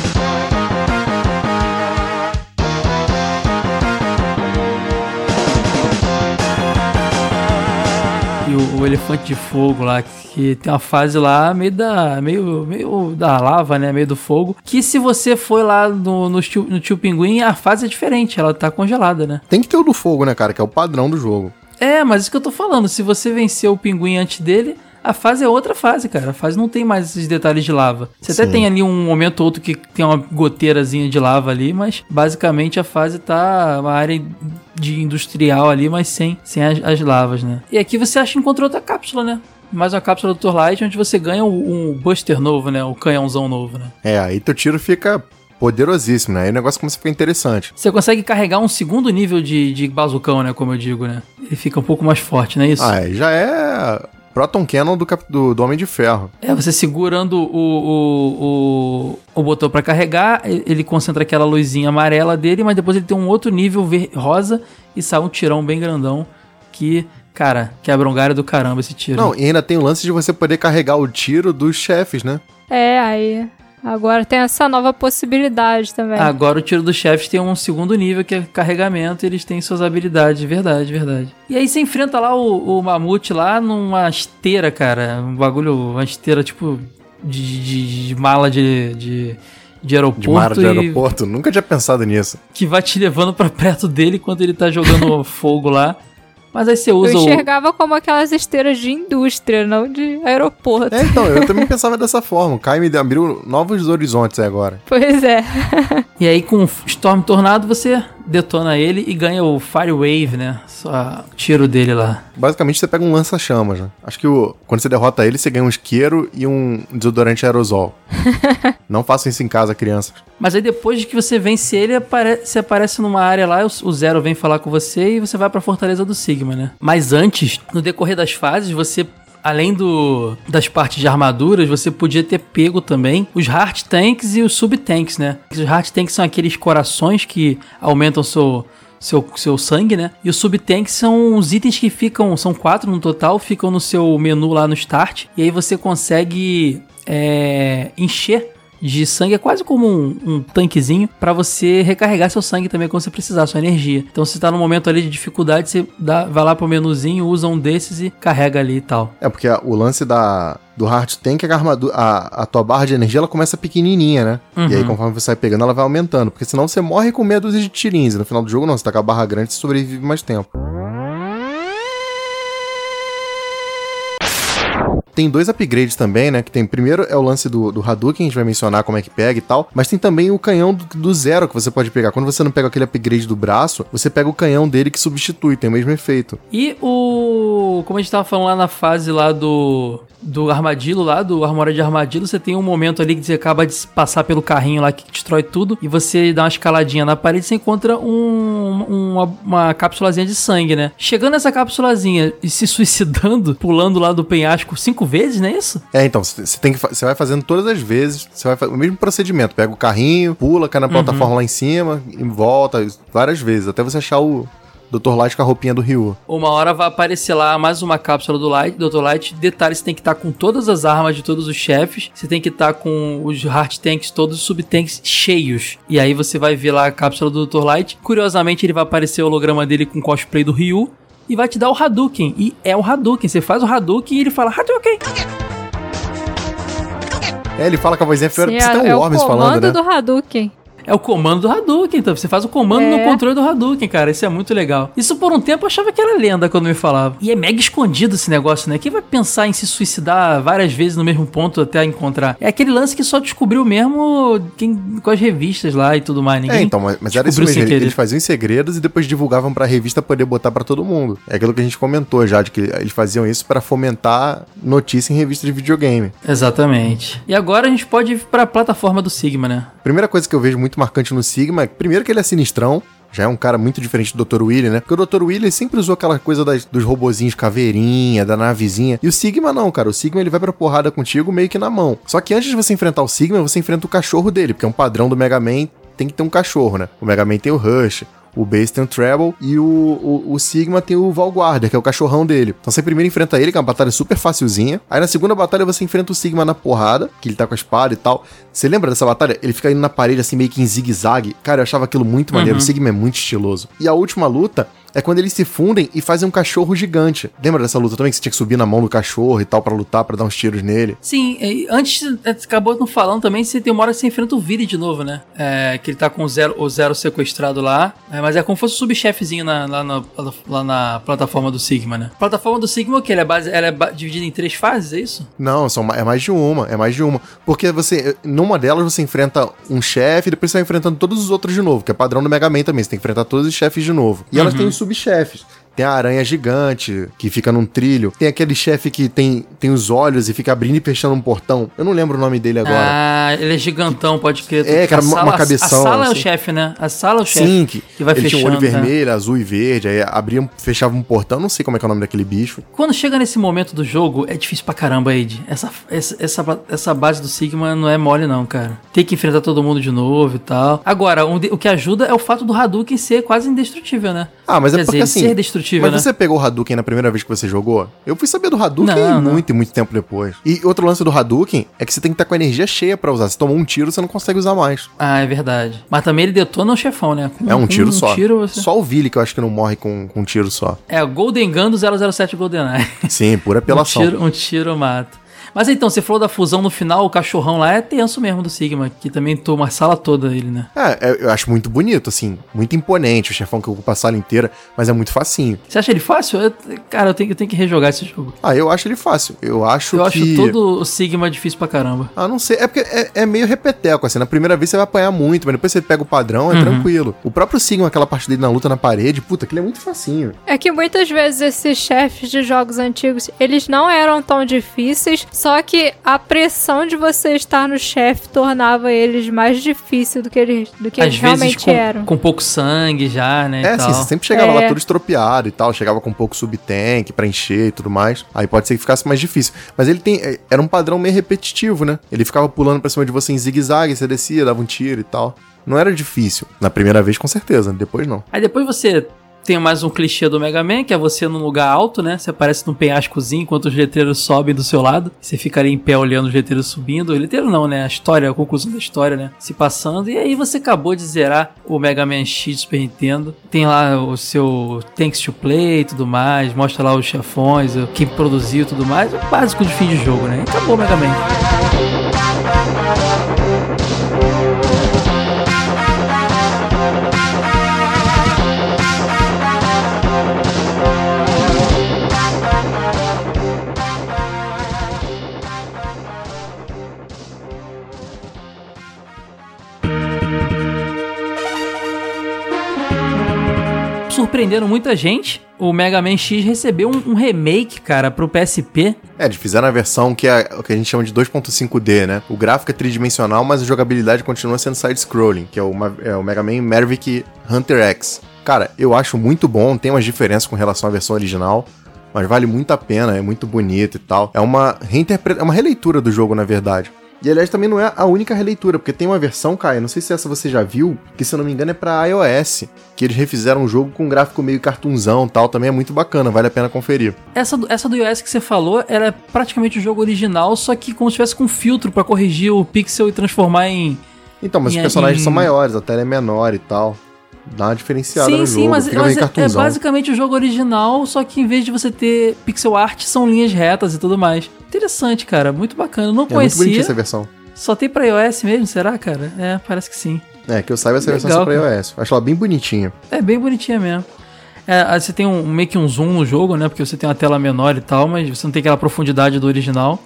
E o, o elefante de fogo lá, que tem uma fase lá meio da, meio, meio da lava, né? Meio do fogo. Que se você for lá no, no, tio, no tio Pinguim, a fase é diferente, ela tá congelada, né? Tem que ter o do fogo, né, cara? Que é o padrão do jogo. É, mas isso que eu tô falando. Se você vencer o pinguim antes dele, a fase é outra fase, cara. A fase não tem mais esses detalhes de lava. Você até Sim. tem ali um momento ou outro que tem uma goteirazinha de lava ali, mas basicamente a fase tá uma área de industrial ali, mas sem, sem as, as lavas, né? E aqui você acha que encontrou outra cápsula, né? Mais uma cápsula do Torlight, onde você ganha um, um Buster novo, né? O canhãozão novo, né? É, aí teu tiro fica poderosíssimo, né? Aí o negócio começa a ficar interessante. Você consegue carregar um segundo nível de, de bazucão, né? Como eu digo, né? Ele fica um pouco mais forte, não é isso? Ah, é, já é Proton Cannon do, do, do Homem de Ferro. É, você segurando o, o, o, o botão pra carregar, e- ele concentra aquela luzinha amarela dele, mas depois ele tem um outro nível ver- rosa e sai um tirão bem grandão que, cara, quebra um galho do caramba esse tiro. Não, e ainda tem o lance de você poder carregar o tiro dos chefes, né? É, aí. Agora tem essa nova possibilidade também. Agora o tiro dos chefes tem um segundo nível que é carregamento e eles têm suas habilidades, verdade, verdade. E aí você enfrenta lá o, o mamute lá numa esteira, cara, um bagulho, uma esteira tipo de, de- de mala de, de, de aeroporto. De mar de e- aeroporto. Nunca tinha pensado nisso. que vai te levando pra perto dele enquanto ele tá jogando fogo lá. Mas aí você Eu usa o. enxergava como aquelas esteiras de indústria, não de aeroporto. É, então, eu também pensava dessa forma. O Kai me abriu novos horizontes agora. Pois é. E aí com o Storm Tornado você detona ele e ganha o Fire Wave, né? Só tiro dele lá. Basicamente você pega um lança-chamas, né? Acho que o, quando você derrota ele, você ganha um isqueiro e um desodorante aerosol. Não façam isso em casa, crianças. Mas aí depois de que você vence ele, apare você aparece numa área lá, o, o Zero vem falar com você e você vai pra Fortaleza do Sigma, né? Mas antes, no decorrer das fases, você além do, das partes de armaduras, você podia ter pego também os Heart Tanks e os Sub Tanks, né? Os Heart Tanks são aqueles corações que aumentam seu, seu, seu sangue, né? E os Sub Tanks são os itens que ficam, são quatro no total, ficam no seu menu lá no Start. E aí você consegue é, encher de sangue é quase como um, um tanquezinho para você recarregar seu sangue também quando você precisar, sua energia. Então se tá no momento ali de dificuldade, você dá, vai lá pro menuzinho, usa um desses e carrega ali e tal. É, porque o lance da, do Heart Tank é que a, armadura, a, a tua barra de energia ela começa pequenininha, né? Uhum. E aí conforme você vai pegando, ela vai aumentando. Porque senão você morre com meia dúzia de tirinhos. No final do jogo não, você tá com a barra grande, você sobrevive mais tempo. Tem dois upgrades também, né? Que tem primeiro é o lance do, do Hadouken, a gente vai mencionar como é que pega e tal. Mas tem também o canhão do, do, zero que você pode pegar. Quando você não pega aquele upgrade do braço, você pega o canhão dele que substitui, tem o mesmo efeito. E o. Como a gente tava falando lá na fase lá do. Do armadilho lá, do armora de armadilho, você tem um momento ali que você acaba de passar pelo carrinho lá que destrói tudo. E você dá uma escaladinha na parede e você encontra um, uma, uma cápsulazinha de sangue, né? Chegando nessa cápsulazinha e se suicidando, pulando lá do penhasco cinco vezes, não é isso? É, então, você tem que você vai fazendo todas as vezes, você vai o mesmo procedimento, pega o carrinho, pula, cai na uhum. plataforma lá em cima e volta várias vezes, até você achar o Dr. Light com a roupinha do Ryu. Uma hora vai aparecer lá mais uma cápsula do Light, Dr. Light. Detalhe, você tem que estar tá com todas as armas de todos os chefes. Você tem que estar tá com os Heart Tanks, todos os Sub-Tanks cheios. E aí você vai ver lá a cápsula do Dr. Light. Curiosamente, ele vai aparecer o holograma dele com cosplay do Ryu e vai te dar o Hadouken. E é o Hadouken. Você faz o Hadouken e ele fala Hadouken. É, ele fala com a vozinha feia, você tem um é Worms falando, né? do Hadouken. É o comando do Hadouken, então. Você faz o comando é. no controle do Hadouken, cara. Isso é muito legal. Isso por um tempo eu achava que era lenda quando me falava. E é mega escondido esse negócio, né? Quem vai pensar em se suicidar várias vezes no mesmo ponto até encontrar? É aquele lance que só descobriu mesmo quem, com as revistas lá e tudo mais. Ninguém é, então, mas, mas era isso mesmo. Eles faziam em segredos e depois divulgavam pra revista poder botar para todo mundo. É aquilo que a gente comentou já, de que eles faziam isso para fomentar notícia em revista de videogame. Exatamente. E agora a gente pode ir pra plataforma do Sigma, né? Primeira coisa que eu vejo muito marcante no Sigma primeiro, que ele é sinistrão. Já é um cara muito diferente do Dr. Willy, né? Porque o Dr. Willy sempre usou aquela coisa das, dos robozinhos caveirinha, da navezinha. E o Sigma não, cara. O Sigma ele vai pra porrada contigo meio que na mão. Só que antes de você enfrentar o Sigma, você enfrenta o cachorro dele, porque é um padrão do Mega Man tem que ter um cachorro, né? O Mega Man tem o Rush, o tem o Treble e o, o, o, Sigma tem o Valguardia, que é o cachorrão dele. Então você primeiro enfrenta ele, que é uma batalha super facilzinha. Aí na segunda batalha você enfrenta o Sigma na porrada, que ele tá com a espada e tal. Você lembra dessa batalha? Ele fica indo na parede assim meio que em zigue-zague. Cara, eu achava aquilo muito maneiro. Uhum. O Sigma é muito estiloso. E a última luta é quando eles se fundem e fazem um cachorro gigante. Lembra dessa luta também que você tinha que subir na mão do cachorro e tal para lutar, para dar uns tiros nele? Sim, antes é, acabou não falando também, você tem uma hora que você enfrenta o Viri de novo, né? É, que ele tá com o Zero, o Zero sequestrado lá, é, mas é como se fosse um subchefezinho na, lá, na, lá na plataforma do Sigma, né? A plataforma do Sigma o que? Ela é, base, ela é dividida em três fases, é isso? Não, são, é mais de uma, é mais de uma. Porque você, numa delas você enfrenta um chefe e depois você vai enfrentando todos os outros de novo, que é padrão do Mega Man também, você tem que enfrentar todos os chefes de novo. E uhum. elas têm subchefes. Tem a aranha gigante que fica num trilho. Tem aquele chefe que tem, tem os olhos e fica abrindo e fechando um portão. Eu não lembro o nome dele agora. Ah, ele é gigantão, pode crer. É, cara, uma, uma cabeção. A sala assim. é o assim. chefe, né? A sala é o chefe. Sim, que, que vai ele fechando. Ele tinha um olho né? vermelho, azul e verde. Aí abria, fechava um portão. Não sei como é que é o nome daquele bicho. Quando chega nesse momento do jogo, é difícil pra caramba, Ed. Essa, essa, essa, essa base do Sigma não é mole, não, cara. Tem que enfrentar todo mundo de novo e tal. Agora, o, o que ajuda é o fato do Hadouken ser quase indestrutível, né? Ah, mas é Quer é porque dizer, assim. Ser mas né? você pegou o Hadouken na primeira vez que você jogou? Eu fui saber do Hadouken não, muito e muito tempo depois. E outro lance do Hadouken é que você tem que estar com a energia cheia para usar. Se tomou um tiro, você não consegue usar mais. Ah, é verdade. Mas também ele detona o chefão, né? Com, é um tiro um só. Tiro você... Só o Vili que eu acho que não morre com, com um tiro só. É o Golden Gun do 007 GoldenEye. Sim, pura apelação. um, tiro, um tiro mata. Mas então, você falou da fusão no final, o cachorrão lá é tenso mesmo do Sigma, que também toma a sala toda ele, né? É, é, eu acho muito bonito, assim, muito imponente o chefão que ocupa a sala inteira, mas é muito facinho. Você acha ele fácil? Eu- cara, eu tenho, eu tenho que rejogar esse jogo. Ah, eu acho ele fácil. Eu acho Eu que... acho todo o Sigma difícil pra caramba. Ah, não sei. É porque é, é meio repeteco, assim. Na primeira vez você vai apanhar muito, mas depois você pega o padrão, é Uhum. tranquilo. O próprio Sigma, aquela parte dele na luta na parede, puta, aquele é muito facinho. É que muitas vezes esses chefes de jogos antigos, eles não eram tão difíceis, só que a pressão de você estar no chefe tornava eles mais difíceis do que eles, do que Às eles vezes realmente com, eram. com pouco sangue já, né? É, assim, você sempre chegava lá É. todo estropiado e tal, chegava com um pouco subtank pra encher e tudo mais. Aí pode ser que ficasse mais difícil. Mas ele tem. é, Era um padrão meio repetitivo, né? Ele ficava pulando pra cima de você em zigue-zague, você descia, dava um tiro e tal. Não era difícil. Na primeira vez, com certeza, depois não. Aí depois você tem mais um clichê do Mega Man, que é você num lugar alto, né? Você aparece num penhascozinho enquanto os letreiros sobem do seu lado. Você fica ali em pé olhando os letreiros subindo. O letreiro não, né? A história, a conclusão da história, né? Se passando. E aí você acabou de zerar o Mega Man X Super Nintendo. Tem lá o seu Thanks to Play e tudo mais. Mostra lá os chefões, quem produziu e tudo mais. O básico de fim de jogo, né? E acabou o Mega Man. Surpreenderam muita gente. O Mega Man X recebeu um, um remake, cara, pro PSP. É, eles fizeram a versão que é o que a gente chama de 2.5D, né? O gráfico é tridimensional, mas a jogabilidade continua sendo side-scrolling, que é o, é o Mega Man Maverick Hunter X. Cara, eu acho muito bom, tem umas diferenças com relação à versão original, mas vale muito a pena, é muito bonito e tal. É uma reinterpreta, é uma releitura do jogo, na verdade. E aliás, também não é a única releitura, porque tem uma versão, Caio, não sei se essa você já viu, que se eu não me engano é pra iOS, que eles refizeram o jogo com um gráfico meio cartunzão e tal, também é muito bacana, vale a pena conferir. Essa, do- essa do iOS que você falou, ela é praticamente o jogo original, só que como se tivesse com filtro pra corrigir o pixel e transformar em. Então, mas E os personagens são maiores, a tela é menor e tal. Dá uma diferenciada sim, no sim, jogo, mas, fica mas meio é, é basicamente o jogo original, só que em vez de você ter pixel art, são linhas retas e tudo mais. Interessante, cara, muito bacana. Não É muito bonitinha conhecia. essa versão. Só tem pra iOS mesmo, será, cara? É, parece que sim. É, que eu saiba essa versão Legal, só pra cara. iOS. Acho ela bem bonitinha. É bem bonitinha mesmo. É, você tem um, meio que um zoom no jogo, né? Porque você tem uma tela menor e tal, mas você não tem aquela profundidade do original.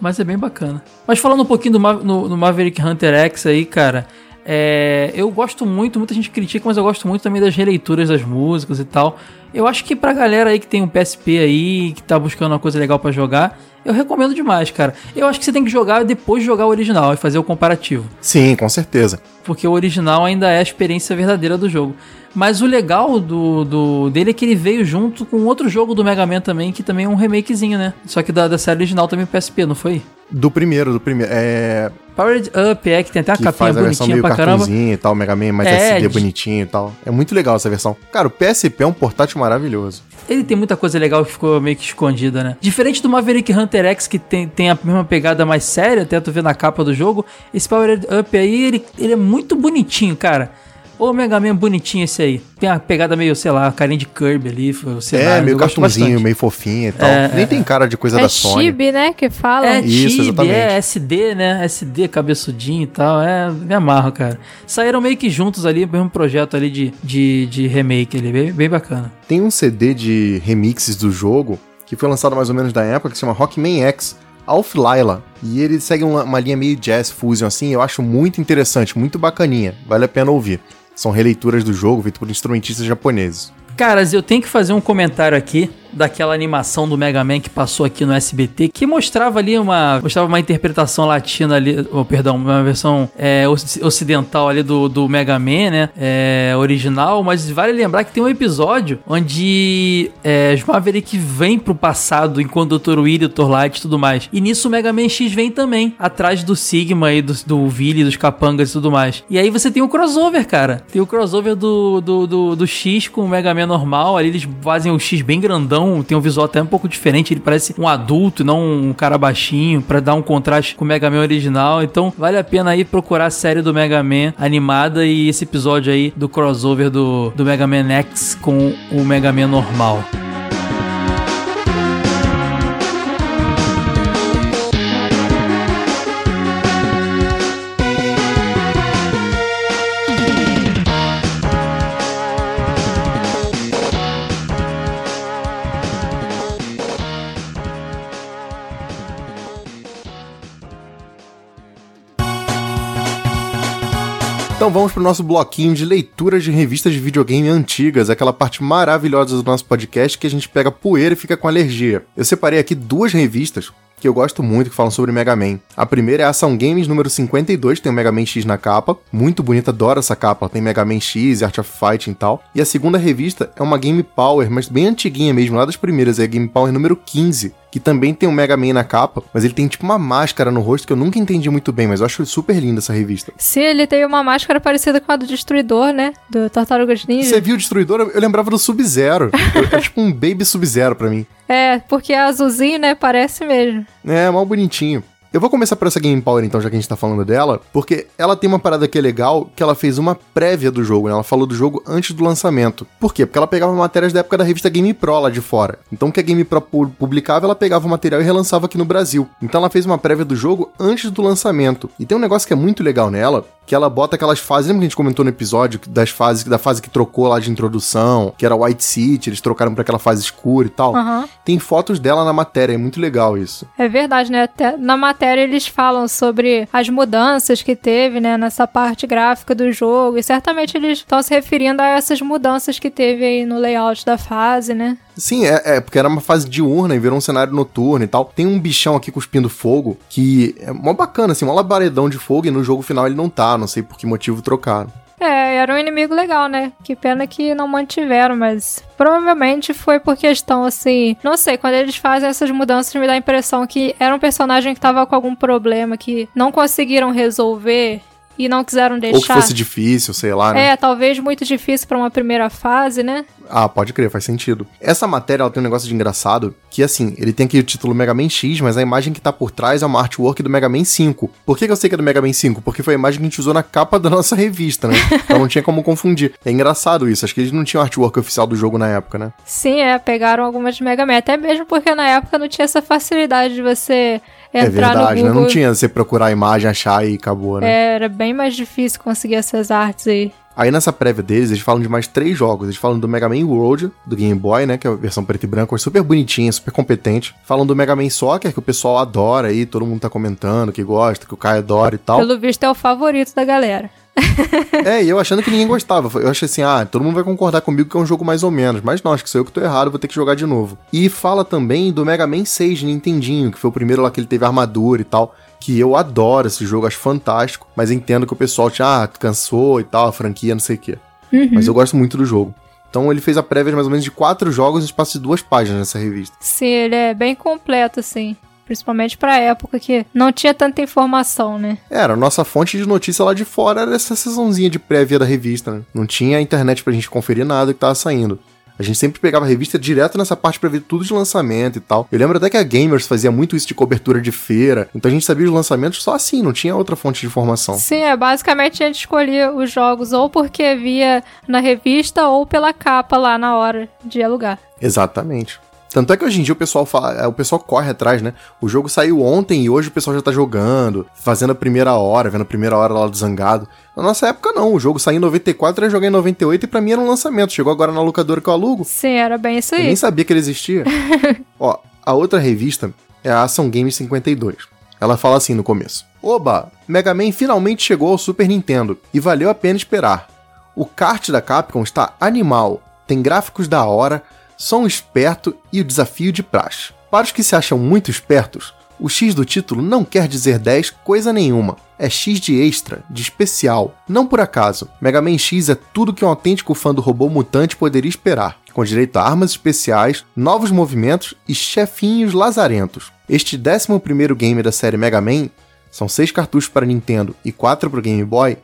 Mas é bem bacana. Mas falando um pouquinho do, Ma- no, no Maverick Hunter X aí, cara. É, eu gosto muito, muita gente critica, mas eu gosto muito também das releituras das músicas e tal. Eu acho que pra galera aí que tem um PSP aí, que tá buscando uma coisa legal pra jogar, eu recomendo demais, cara. Eu acho que você tem que jogar depois de jogar o original e fazer o comparativo Sim, com certeza. porque o original ainda é a experiência verdadeira do jogo. Mas o legal do, do dele é que ele veio junto com outro jogo do Mega Man também, que também é um remakezinho, né? Só que da, da série original também PSP, não foi? Do primeiro, do primeiro. É. Powered Up, é, que tem até uma Que capinha faz a versão bonitinha meio pra caramba. e tal, Mega Man mais É, SD de- bonitinho e tal. É muito legal essa versão. Cara, o PSP é um portátil maravilhoso. Ele tem muita coisa legal que ficou meio que escondida, né? Diferente do Maverick Hunter X, que tem, tem a mesma pegada mais séria, até tu ver na capa do jogo, esse Powered Up aí, ele, ele é muito bonitinho, cara. Ô Mega Man bonitinho esse aí. Tem a pegada meio, sei lá, carinha de Kirby ali, é, meio cartunzinho, meio fofinho e tal. É, Nem é, tem cara de coisa É da Sony. chibi, né, que fala. É, Isso, Chibi, exatamente. é SD, né? SD, cabeçudinho e tal. É, me amarro, cara. Saíram meio que juntos ali, mesmo projeto ali de, de, de remake ali, bem, bem bacana. Tem um CD de remixes do jogo que foi lançado mais ou menos da época que se chama Rockman X. Alf Laila. E ele segue uma, uma linha meio jazz fusion assim, eu acho muito interessante, muito bacaninha. Vale a pena ouvir. São releituras do jogo feitas por instrumentistas japoneses. Caras, eu tenho que fazer um comentário aqui daquela animação do Mega Man que passou aqui no SBT, que mostrava ali uma mostrava uma interpretação latina ali, oh, perdão, uma versão é, oci- ocidental ali do, do Mega Man, né, é, original, mas vale lembrar que tem um episódio onde é, os Maverick vêm pro passado enquanto o Dr. Willy, o Dr. Light e tudo mais. E nisso o Mega Man X vem também, atrás do Sigma e do, do Willy, dos capangas e tudo mais. E aí você tem o crossover, cara. Tem o crossover do, do, do, do X com o Mega Man normal, ali eles fazem o X bem grandão, tem um visual até um pouco diferente, ele parece um adulto não um cara baixinho, pra dar um contraste com o Mega Man original. Então vale a pena aí procurar a série do Mega Man animada e esse episódio aí do crossover do, do Mega Man X com o Mega Man normal. Então vamos pro nosso bloquinho de leituras de revistas de videogame antigas, aquela parte maravilhosa do nosso podcast que a gente pega poeira e fica com alergia. Eu separei aqui duas revistas que eu gosto muito, que falam sobre Mega Man. A primeira é a Ação Games número 52, tem o Mega Man X na capa. Muito bonita, adoro essa capa. Tem Mega Man X, Art of Fighting e tal. E a segunda revista é uma Game Power, mas bem antiguinha mesmo, lá das primeiras, é a Game Power número 15, que também tem o Mega Man na capa, mas ele tem tipo uma máscara no rosto que eu nunca entendi muito bem, mas eu acho super linda essa revista. Sim, ele tem uma máscara parecida com a do Destruidor, né? Do Tartarugas Ninja. Você viu o Destruidor? Eu lembrava do Sub-Zero. é tipo um Baby Sub-Zero pra mim. É, porque é azulzinho, né? Parece mesmo. É, mal bonitinho. Eu vou começar por essa Game Power, então, já que a gente tá falando dela, porque ela tem uma parada que é legal, que ela fez uma prévia do jogo, né? Ela falou do jogo antes do lançamento. Por quê? Porque ela pegava matérias da época da revista Game Pro lá de fora. Então, o que a Game Pro publicava, ela pegava o material e relançava aqui no Brasil. Então, ela fez uma prévia do jogo antes do lançamento. E tem um negócio que é muito legal nela, que ela bota aquelas fases, lembra que a gente comentou no episódio das fases, da fase que trocou lá de introdução, que era White City, eles trocaram pra aquela fase escura e tal. Uhum. Tem fotos dela na matéria, é muito legal isso. É verdade, né? Até na matéria eles falam sobre as mudanças que teve, né, nessa parte gráfica do jogo, e certamente eles estão se referindo a essas mudanças que teve aí no layout da fase, né? Sim, é, é, porque era uma fase diurna e virou um cenário noturno e tal. Tem um bichão aqui cuspindo fogo que é mó bacana, assim, mó labaredão de fogo e no jogo final ele não tá, não sei por que motivo trocaram. É, era um inimigo legal, né? Que pena que não mantiveram, mas provavelmente foi por questão assim. Não sei, quando eles fazem essas mudanças, me dá a impressão que era um personagem que tava com algum problema que não conseguiram resolver e não quiseram deixar. Ou que fosse difícil, sei lá, né? É, talvez muito difícil para uma primeira fase, né? Ah, pode crer, faz sentido. Essa matéria ela tem um negócio de engraçado que, assim, ele tem aqui o título Mega Man X, mas a imagem que tá por trás é uma artwork do Mega Man 5. Por que, que eu sei que é do Mega Man 5? Porque foi a imagem que a gente usou na capa da nossa revista, né? Então não tinha como confundir. É engraçado isso, acho que eles não tinham artwork oficial do jogo na época, né? Sim, é, pegaram algumas de Mega Man, até mesmo porque na época não tinha essa facilidade de você é verdade, né? Não tinha você procurar a imagem, achar e acabou, né? É, era bem mais difícil conseguir essas artes aí. Aí nessa prévia deles, eles falam de mais três jogos. Eles falam do Mega Man World, do Game Boy, né? Que é a versão preto e branco, é super bonitinha, super competente. Falam do Mega Man Soccer, que o pessoal adora aí, todo mundo tá comentando que gosta, que o Kai adora e tal. Pelo visto é o favorito da galera. é, e eu achando que ninguém gostava. Eu achei assim, ah, todo mundo vai concordar comigo que é um jogo mais ou menos. Mas não, acho que sou eu que tô errado, vou ter que jogar de novo. E fala também do Mega Man 6 de Nintendinho, que foi o primeiro lá que ele teve armadura e tal. Que eu adoro esse jogo, acho fantástico. Mas entendo que o pessoal tinha, ah, cansou e tal, a franquia, não sei o quê. Uhum. Mas eu gosto muito do jogo. Então ele fez a prévia de mais ou menos de quatro jogos no espaço de duas páginas nessa revista. Sim, ele é bem completo, assim. Principalmente pra época que não tinha tanta informação, né? Era, a nossa fonte de notícia lá de fora era essa sessãozinha de prévia da revista, né? Não tinha internet pra gente conferir nada que tava saindo. A gente sempre pegava a revista direto nessa parte para ver tudo de lançamento e tal. Eu lembro até que a Gamers fazia muito isso de cobertura de feira. Então a gente sabia os lançamentos só assim, não tinha outra fonte de informação. Sim, é basicamente a gente escolhia os jogos ou porque via na revista ou pela capa lá na hora de alugar. Exatamente. Tanto é que hoje em dia o pessoal fala, é, o pessoal corre atrás, né? O jogo saiu ontem e hoje o pessoal já tá jogando, fazendo a primeira hora, vendo a primeira hora lá do Zangado. Na nossa época não, o jogo saiu em 94, eu joguei em 98 e pra mim era um lançamento. Chegou agora na locadora que eu alugo. Sim, era bem isso aí. Eu nem sabia que ele existia. Ó, a outra revista é a Ação Games 52. Ela fala assim no começo: Oba, Mega Man finalmente chegou ao Super Nintendo e valeu a pena esperar. O kart da Capcom está animal, tem gráficos da hora, som esperto e o desafio de praxe. Para os que se acham muito espertos, o X do título não quer dizer 10 coisa nenhuma. É X de extra, de especial. Não por acaso, Mega Man X é tudo que um autêntico fã do robô mutante poderia esperar, com direito a armas especiais, novos movimentos e chefinhos lazarentos. Este 11 game da série Mega Man, são 6 cartuchos para Nintendo e 4 para o Game Boy,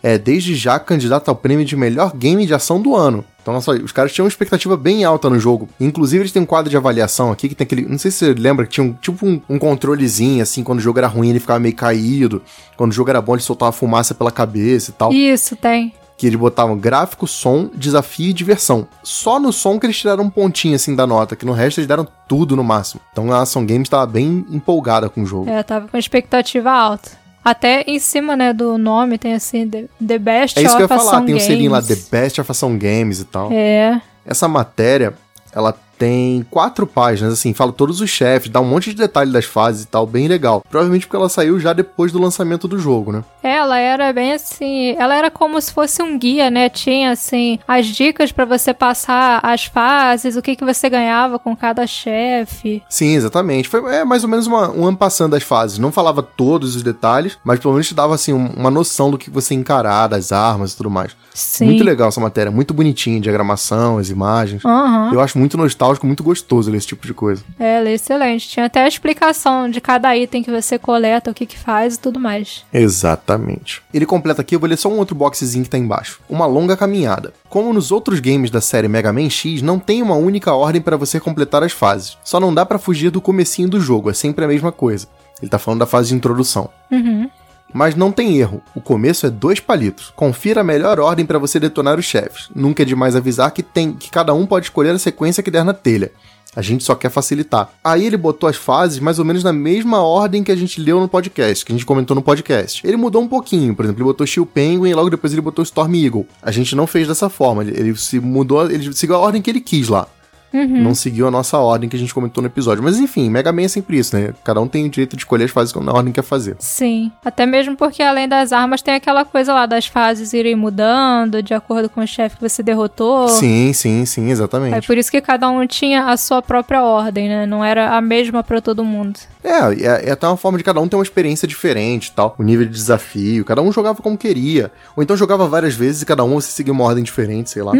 é desde já candidato ao prêmio de melhor game de ação do ano. Então, nossa, os caras tinham uma expectativa bem alta no jogo. Inclusive, eles têm um quadro de avaliação aqui que tem aquele. Não sei se você lembra que tinha um, tipo um, um controlezinho, assim, quando o jogo era ruim, ele ficava meio caído. Quando o jogo era bom, ele soltava fumaça pela cabeça e tal. Isso, tem. Que eles botavam gráfico, som, desafio e diversão. Só no som que eles tiraram um pontinho assim da nota, que no resto eles deram tudo no máximo. Então a Ação Games tava bem empolgada com o jogo. É, tava com expectativa alta. Até em cima, né, do nome tem assim, The, the Best É isso of que eu ia falar, tem um selinho lá, The Best of Ação Games e tal. É. Essa matéria, ela Tem quatro páginas, assim, fala todos os chefes, dá um monte de detalhe das fases e tal, bem legal. Provavelmente porque ela saiu já depois do lançamento do jogo, né? Ela era bem assim, ela era como se fosse um guia, né? Tinha assim as dicas para você passar as fases, o que que você ganhava com cada chefe. Sim, exatamente. Foi é, mais ou menos uma, um ampassando das fases. Não falava todos os detalhes, mas pelo menos te dava assim um, uma noção do que você encarar, das armas e tudo mais. Sim. Muito legal essa matéria, muito bonitinha, diagramação, as imagens. Aham. Eu acho muito nostálgico, muito gostoso ler esse tipo de coisa. É, ela é excelente. Tinha até a explicação de cada item que você coleta, o que que faz e tudo mais. Exatamente. Ele completa aqui, eu vou ler só um outro boxezinho que tá embaixo. Uma longa caminhada. Como nos outros games da série Mega Man X, não tem uma única ordem para você completar as fases. Só não dá pra fugir do comecinho do jogo, é sempre a mesma coisa. Ele tá falando da fase de introdução. Uhum. Mas não tem erro, o começo é dois palitos. Confira a melhor ordem para você detonar os chefes. Nunca é demais avisar que tem que cada um pode escolher a sequência que der na telha. A gente só quer facilitar. Aí ele botou as fases mais ou menos na mesma ordem que a gente leu no podcast, que a gente comentou no podcast. Ele mudou um pouquinho, por exemplo, ele botou Steel Penguin e logo depois ele botou Storm Eagle. A gente não fez dessa forma, ele, ele se mudou, ele seguiu a ordem que ele quis lá. Não seguiu a nossa ordem que a gente comentou no episódio. Mas enfim, Mega Man é sempre isso, né? Cada um tem o direito de escolher as fases na ordem que quer fazer. Sim. Até mesmo porque além das armas tem aquela coisa lá das fases irem mudando de acordo com o chefe que você derrotou. Sim, sim, sim, É exatamente. por isso que cada um tinha a sua própria ordem, né? Não era a mesma pra todo mundo. É, é, é até uma forma de cada um ter uma experiência diferente tal. O nível de desafio, cada um jogava como queria. Ou então jogava várias vezes e cada um você seguia uma ordem diferente, sei lá.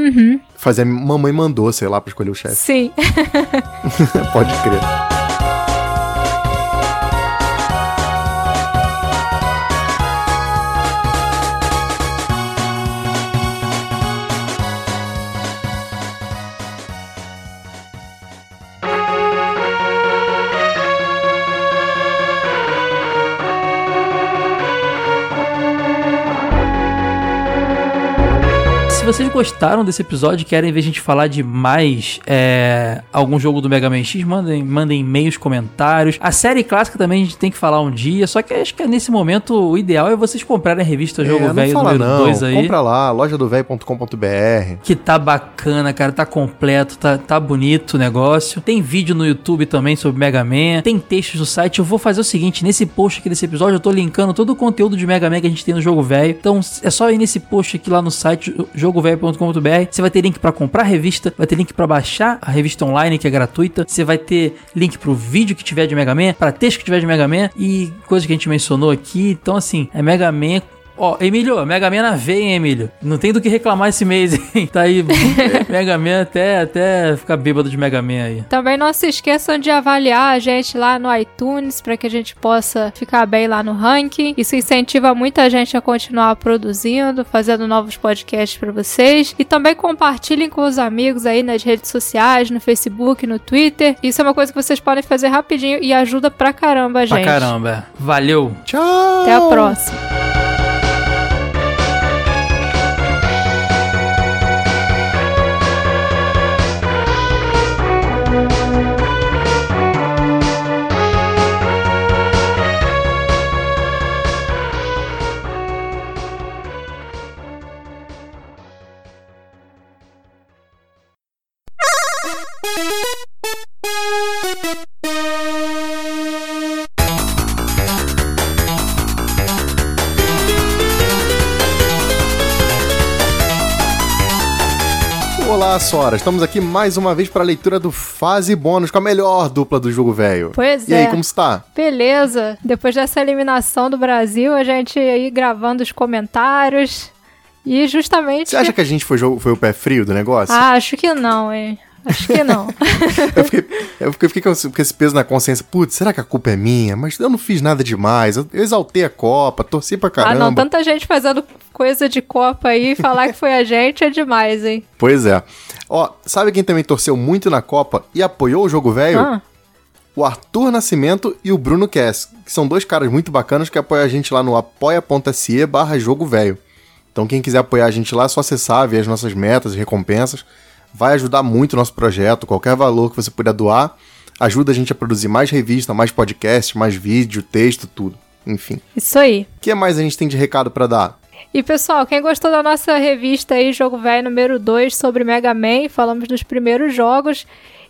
Fazia mamãe mandou, sei lá, pra escolher o chefe. Sim. Pode crer. Vocês gostaram desse episódio e querem ver a gente falar de mais é, algum jogo do Mega Man X, mandem, mandem e-mails, comentários. A série clássica também a gente tem que falar um dia, só que acho que nesse momento o ideal é vocês comprarem a revista Jogo É, Velho número não. 2 aí. Compra lá, lojadovelho.com.br. Que tá bacana, cara, tá completo, tá, tá bonito o negócio. Tem vídeo no YouTube também sobre Mega Man, tem textos no site. Eu vou fazer o seguinte, nesse post aqui desse episódio eu tô linkando todo o conteúdo de Mega Man que a gente tem no Jogo Velho. Então é só ir nesse post aqui lá no site jogovelho.com.br. Você vai ter link pra comprar a revista, vai ter link pra baixar a revista online que é gratuita. Você vai ter link pro vídeo que tiver de Mega Man, pra texto que tiver de Mega Man e coisa que a gente mencionou aqui. Então assim, é Mega Man Ó, Emílio, Mega Man na veia, hein, Emílio? Não tem do que reclamar esse mês, hein? Tá aí, Mega Man até, até ficar bêbado de Mega Man aí. Também não se esqueçam de avaliar a gente lá no iTunes para que a gente possa ficar bem lá no ranking. Isso incentiva muita gente a continuar produzindo, fazendo novos podcasts para vocês. E também compartilhem com os amigos aí nas redes sociais, no Facebook, no Twitter. Isso é uma coisa que vocês podem fazer rapidinho e ajuda pra caramba a Pra gente. caramba. Valeu. Tchau! Até a próxima. Sora. Estamos aqui mais uma vez para a leitura do Fase Bônus com a melhor dupla do jogo velho. Pois E é. aí, como está? Beleza. Depois dessa eliminação do Brasil, a gente aí gravando os comentários. E justamente. Você acha que a gente foi, foi o pé frio do negócio? Ah, acho que não, hein? Acho que não. Eu fiquei, eu fiquei, fiquei com esse- peso na consciência. Putz, será que a culpa é minha? Mas eu não fiz nada demais. Eu, eu exaltei a Copa, torci pra ah, caramba. não. Tanta gente fazendo coisa de Copa aí e falar que foi a gente é demais, hein? Pois é. Ó, sabe quem também torceu muito na Copa e apoiou o jogo velho? Ah, O Arthur Nascimento e o Bruno Kess, que são dois caras muito bacanas que apoiam a gente lá no apoia.se barra jogo velho. Então quem quiser apoiar a gente lá é só acessar, ver as nossas metas e recompensas. Vai ajudar muito o nosso projeto, qualquer valor que você puder doar, ajuda a gente a produzir mais revista, mais podcast, mais vídeo, texto, tudo. Enfim. isso aí. O que mais a gente tem de recado pra dar? E pessoal, quem gostou da nossa revista aí, Jogo Velho número 2 sobre Mega Man, falamos dos primeiros jogos.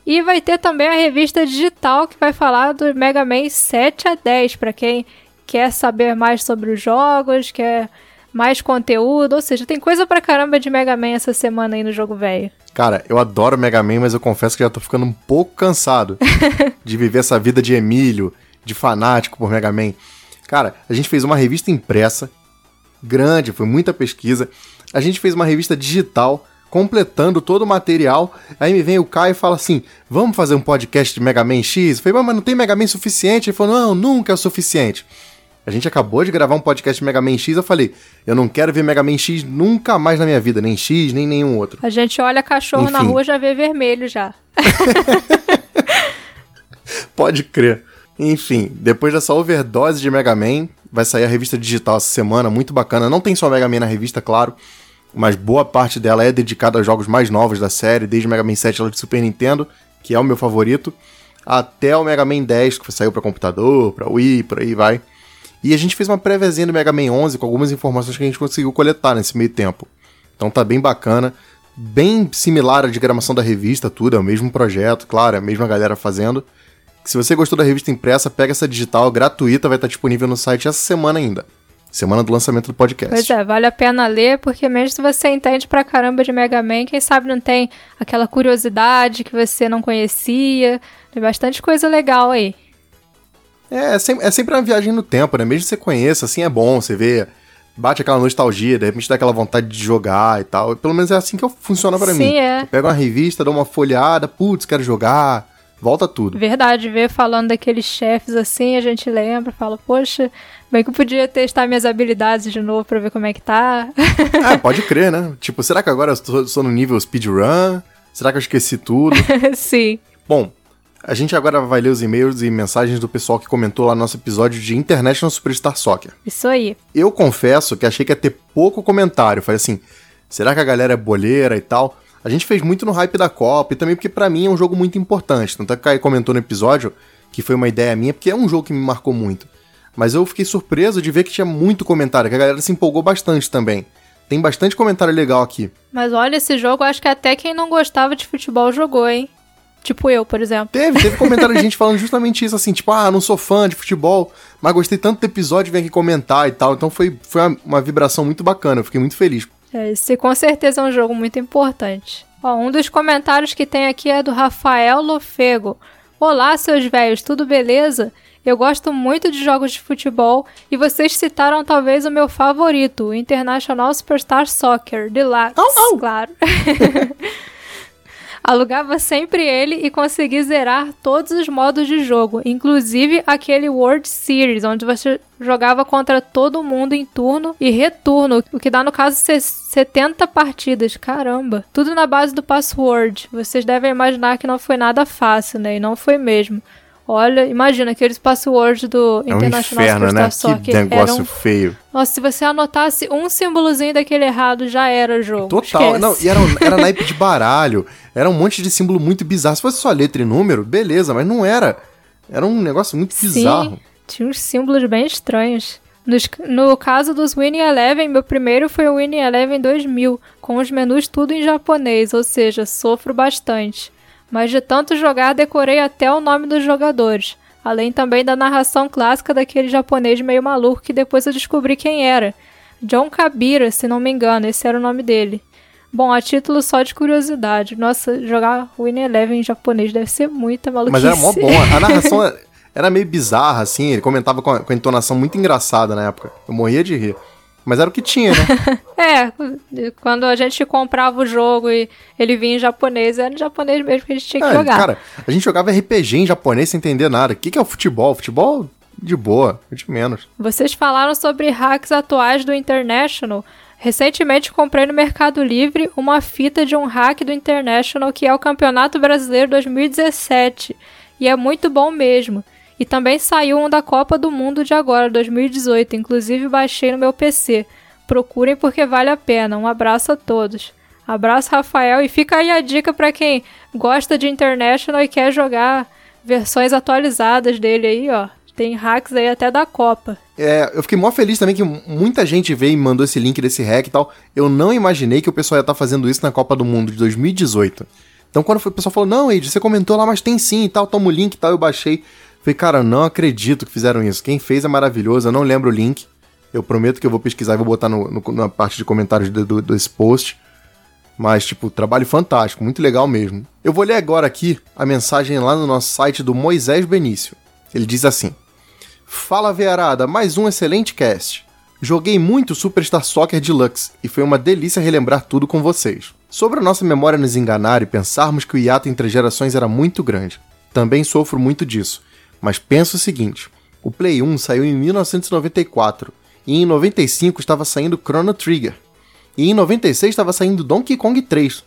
E vai ter também a revista digital que vai falar do Mega Man 7 a 10, para quem quer saber mais sobre os jogos, quer mais conteúdo, ou seja, tem coisa pra caramba de Mega Man essa semana aí no jogo velho. Cara, eu adoro Mega Man, mas eu confesso que já tô ficando um pouco cansado de viver essa vida de Emílio, de fanático por Mega Man. Cara, a gente fez uma revista impressa, grande, foi muita pesquisa. A gente fez uma revista digital, completando todo o material. Aí me vem o Caio e fala assim: vamos fazer um podcast de Mega Man X? Eu falei, mas não tem Mega Man suficiente? Ele falou: não, nunca é o suficiente. A gente acabou de gravar um podcast de Mega Man X, eu falei, eu não quero ver Mega Man X nunca mais na minha vida, nem X, nem nenhum outro. A gente olha cachorro Enfim. na rua já vê vermelho já. Pode crer. Enfim, depois dessa overdose de Mega Man, vai sair a revista digital essa semana, muito bacana. Não tem só Mega Man na revista, claro, mas boa parte dela é dedicada aos jogos mais novos da série, desde Mega Man 7 lá de Super Nintendo, que é o meu favorito, até o Mega Man 10, que saiu para computador, para Wii, por aí vai. E a gente fez uma préviazinha do Mega Man 11 com algumas informações que a gente conseguiu coletar nesse meio tempo. Então tá bem bacana, bem similar à diagramação da revista, tudo, é o mesmo projeto, claro, é a mesma galera fazendo. Se você gostou da revista impressa, pega essa digital gratuita, vai estar disponível no site essa semana ainda. Semana do lançamento do podcast. Pois é, vale a pena ler, porque mesmo se você entende pra caramba de Mega Man, quem sabe não tem aquela curiosidade que você não conhecia. Tem bastante coisa legal aí. É, é sempre, é sempre uma viagem no tempo, né? Mesmo que você conheça, assim é bom, você vê, bate aquela nostalgia, de repente dá aquela vontade de jogar e tal. Pelo menos é assim que funciona pra Sim, mim. é. Eu pego uma revista, dou uma folhada, putz, quero jogar, volta tudo. Verdade, ver falando daqueles chefes assim, a gente lembra, fala, poxa, bem que eu podia testar minhas habilidades de novo pra ver como é que tá. É, pode crer, né? Tipo, será que agora eu tô, sou no nível speedrun? Será que eu esqueci tudo? Sim. Bom, a gente agora vai ler os e-mails e mensagens do pessoal que comentou lá no nosso episódio de International Superstar Soccer. Isso aí. Eu confesso que achei que ia ter pouco comentário. Falei assim, será que a galera é boleira e tal? A gente fez muito no hype da Copa e também porque pra mim é um jogo muito importante. Tanto é que o Caio comentou no episódio que foi uma ideia minha, porque é um jogo que me marcou muito. Mas eu fiquei surpreso de ver que tinha muito comentário, que a galera se empolgou bastante também. Tem bastante comentário legal aqui. Mas olha, esse jogo, acho que até quem não gostava de futebol jogou, hein? Tipo eu, por exemplo. Teve, teve comentário de gente falando justamente isso, assim, tipo, ah, não sou fã de futebol, mas gostei tanto do episódio, vem aqui comentar e tal. Então foi, foi uma, uma vibração muito bacana, eu fiquei muito feliz. É, esse com certeza é um jogo muito importante. Ó, um dos comentários que tem aqui é do Rafael Lofego. Olá, seus velhos, tudo beleza? Eu gosto muito de jogos de futebol e vocês citaram talvez o meu favorito, o International Superstar Soccer, Deluxe, Au, au. claro. Alugava sempre ele e consegui zerar todos os modos de jogo, inclusive aquele World Series, onde você jogava contra todo mundo em turno e retorno, o que dá no caso se- 70 partidas. Caramba! Tudo na base do password. Vocês devem imaginar que não foi nada fácil, né? E não foi mesmo. Olha, imagina aqueles passwords do É um International inferno, né? Superstar Que Soccer. negócio eram... feio. Nossa, se você anotasse um símbolozinho daquele errado, já era o jogo. Total. Esquece. Não, e era, era naipe de baralho. Era um monte de símbolo muito bizarro. Se fosse só letra e número, beleza, mas não era. Era um negócio muito bizarro. Sim, tinha uns símbolos bem estranhos. Nos- no caso dos Winning Eleven, meu primeiro foi o Winning Eleven 2000, com os menus tudo em japonês, ou seja, sofro bastante. Mas de tanto jogar, decorei até o nome dos jogadores. Além também da narração clássica daquele japonês meio maluco que depois eu descobri quem era. John Kabira, se não me engano, esse era o nome dele. Bom, a título só de curiosidade. Nossa, jogar Winning Eleven em japonês deve ser muita maluquice. Mas era mó bom. A narração era- era meio bizarra, assim. Ele comentava com a, com a entonação muito engraçada na época. Eu morria de rir. Mas era o que tinha, né? É, quando a gente comprava o jogo e ele vinha em japonês, era em japonês mesmo que a gente tinha que É, jogar. Cara, a gente jogava RPG em japonês sem entender nada. O que, que é o futebol? Futebol de boa, de menos. Vocês falaram sobre hacks atuais do International. Recentemente comprei no Mercado Livre uma fita de um hack do International que é o Campeonato Brasileiro 2017. E é muito bom mesmo. E também saiu um da Copa do Mundo de agora, 2018. Inclusive baixei no meu PC. Procurem porque vale a pena. Um abraço a todos. Abraço, Rafael. E fica aí a dica para quem gosta de International e quer jogar versões atualizadas dele aí, ó. Tem hacks aí até da Copa. É, eu fiquei mó feliz também que muita gente veio e mandou esse link desse hack e tal. Eu não imaginei que o pessoal ia estar fazendo isso na Copa do Mundo de 2018. Então quando o pessoal falou, não, Ed, você comentou lá, mas tem sim e tal, toma o link e tal, eu baixei. Falei, cara, não acredito que fizeram isso. Quem fez é maravilhoso, eu não lembro o link. Eu prometo que eu vou pesquisar e vou botar no, no- na parte de comentários do, do- desse post. Mas, tipo, trabalho fantástico, muito legal mesmo. Eu vou ler agora aqui a mensagem lá no nosso site do Moisés Benício. Ele diz assim: Fala Vearada, mais um excelente cast. Joguei muito Superstar Soccer Deluxe e foi uma delícia relembrar tudo com vocês. Sobre a nossa memória nos enganar e pensarmos que o hiato entre gerações era muito grande. Também sofro muito disso, mas penso o seguinte: o Play 1 saiu em 1994 e em 95 estava saindo Chrono Trigger. E em 96 estava saindo Donkey Kong 3.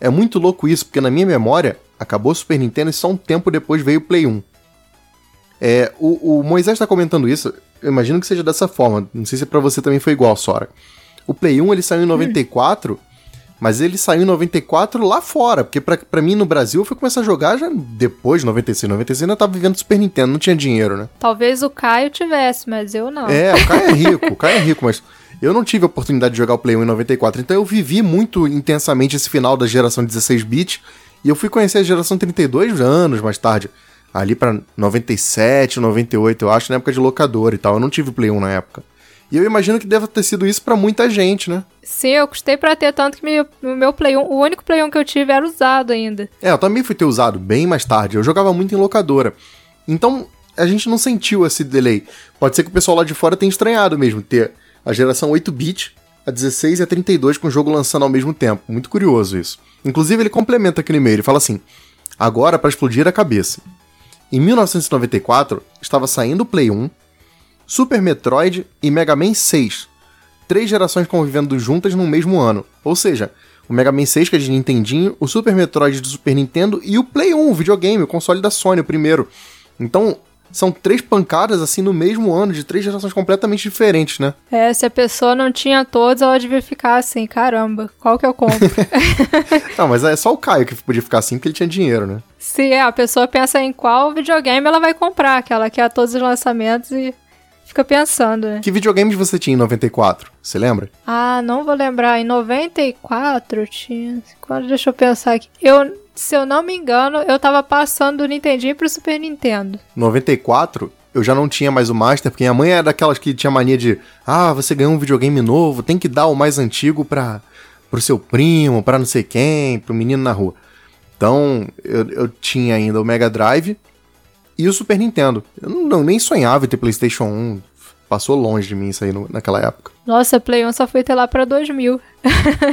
É muito louco isso, porque na minha memória acabou o Super Nintendo e só um tempo depois veio o Play 1. É, o, o Moisés está comentando isso, eu imagino que seja dessa forma. Não sei se pra você também foi igual, Sora. O Play 1 ele saiu em 94, mas ele saiu em 94 lá fora, porque pra, pra mim no Brasil eu fui começar a jogar já depois de 96. 96 eu ainda tava vivendo Super Nintendo, não tinha dinheiro, né? Talvez o Caio tivesse, mas eu não. É, o Caio é rico, o Caio é rico, mas eu não tive a oportunidade de jogar o Play 1 em 94, então eu vivi muito intensamente esse final da geração 16-bit e eu fui conhecer a geração 32 anos mais tarde, ali pra 97, 98, eu acho, na época de locador e tal. Eu não tive Play 1 na época. E eu imagino que deva ter sido isso pra muita gente, né? Sim, eu custei pra ter tanto que meu- o meu Play 1, o único Play 1 que eu tive era usado ainda. É, eu também fui ter usado bem mais tarde. Eu jogava muito em locadora. Então, a gente não sentiu esse delay. Pode ser que o pessoal lá de fora tenha estranhado mesmo ter a geração 8-bit, a 16 e a 32 com o jogo lançando ao mesmo tempo. Muito curioso isso. Inclusive, ele complementa aqui no e-mail. Ele fala assim: agora para explodir a cabeça. Em 1994, estava saindo o Play 1, Super Metroid e Mega Man 6. Três gerações convivendo juntas no mesmo ano. Ou seja, o Mega Man 6, que é de Nintendinho, o Super Metroid do Super Nintendo e o Play 1, o videogame, o console da Sony, o primeiro. Então, são três pancadas assim no mesmo ano, de três gerações completamente diferentes, né? É, se a pessoa não tinha todos, ela devia ficar assim, caramba, qual que eu compro? Não, mas é só o Caio que podia ficar assim porque ele tinha dinheiro, né? Se é, a pessoa pensa em qual videogame ela vai comprar, que ela quer todos os lançamentos e fica pensando, né? Que videogames você tinha em 94? Você lembra? Ah, não vou lembrar. Em 94 eu tinha. Quando, deixa eu pensar aqui. Eu, se eu não me engano, eu tava passando do Nintendinho pro Super Nintendo. 94, eu já não tinha mais o Master, porque minha mãe era daquelas que tinha mania de ah, você ganhou um videogame novo, tem que dar o mais antigo pra, pro seu primo, pra não sei quem, pro menino na rua. Então, eu, eu tinha ainda o Mega Drive e o Super Nintendo. Eu não, não- nem sonhava em ter PlayStation 1. Passou longe de mim isso aí no- naquela época. Nossa, Play 1 só fui ter lá pra 2000.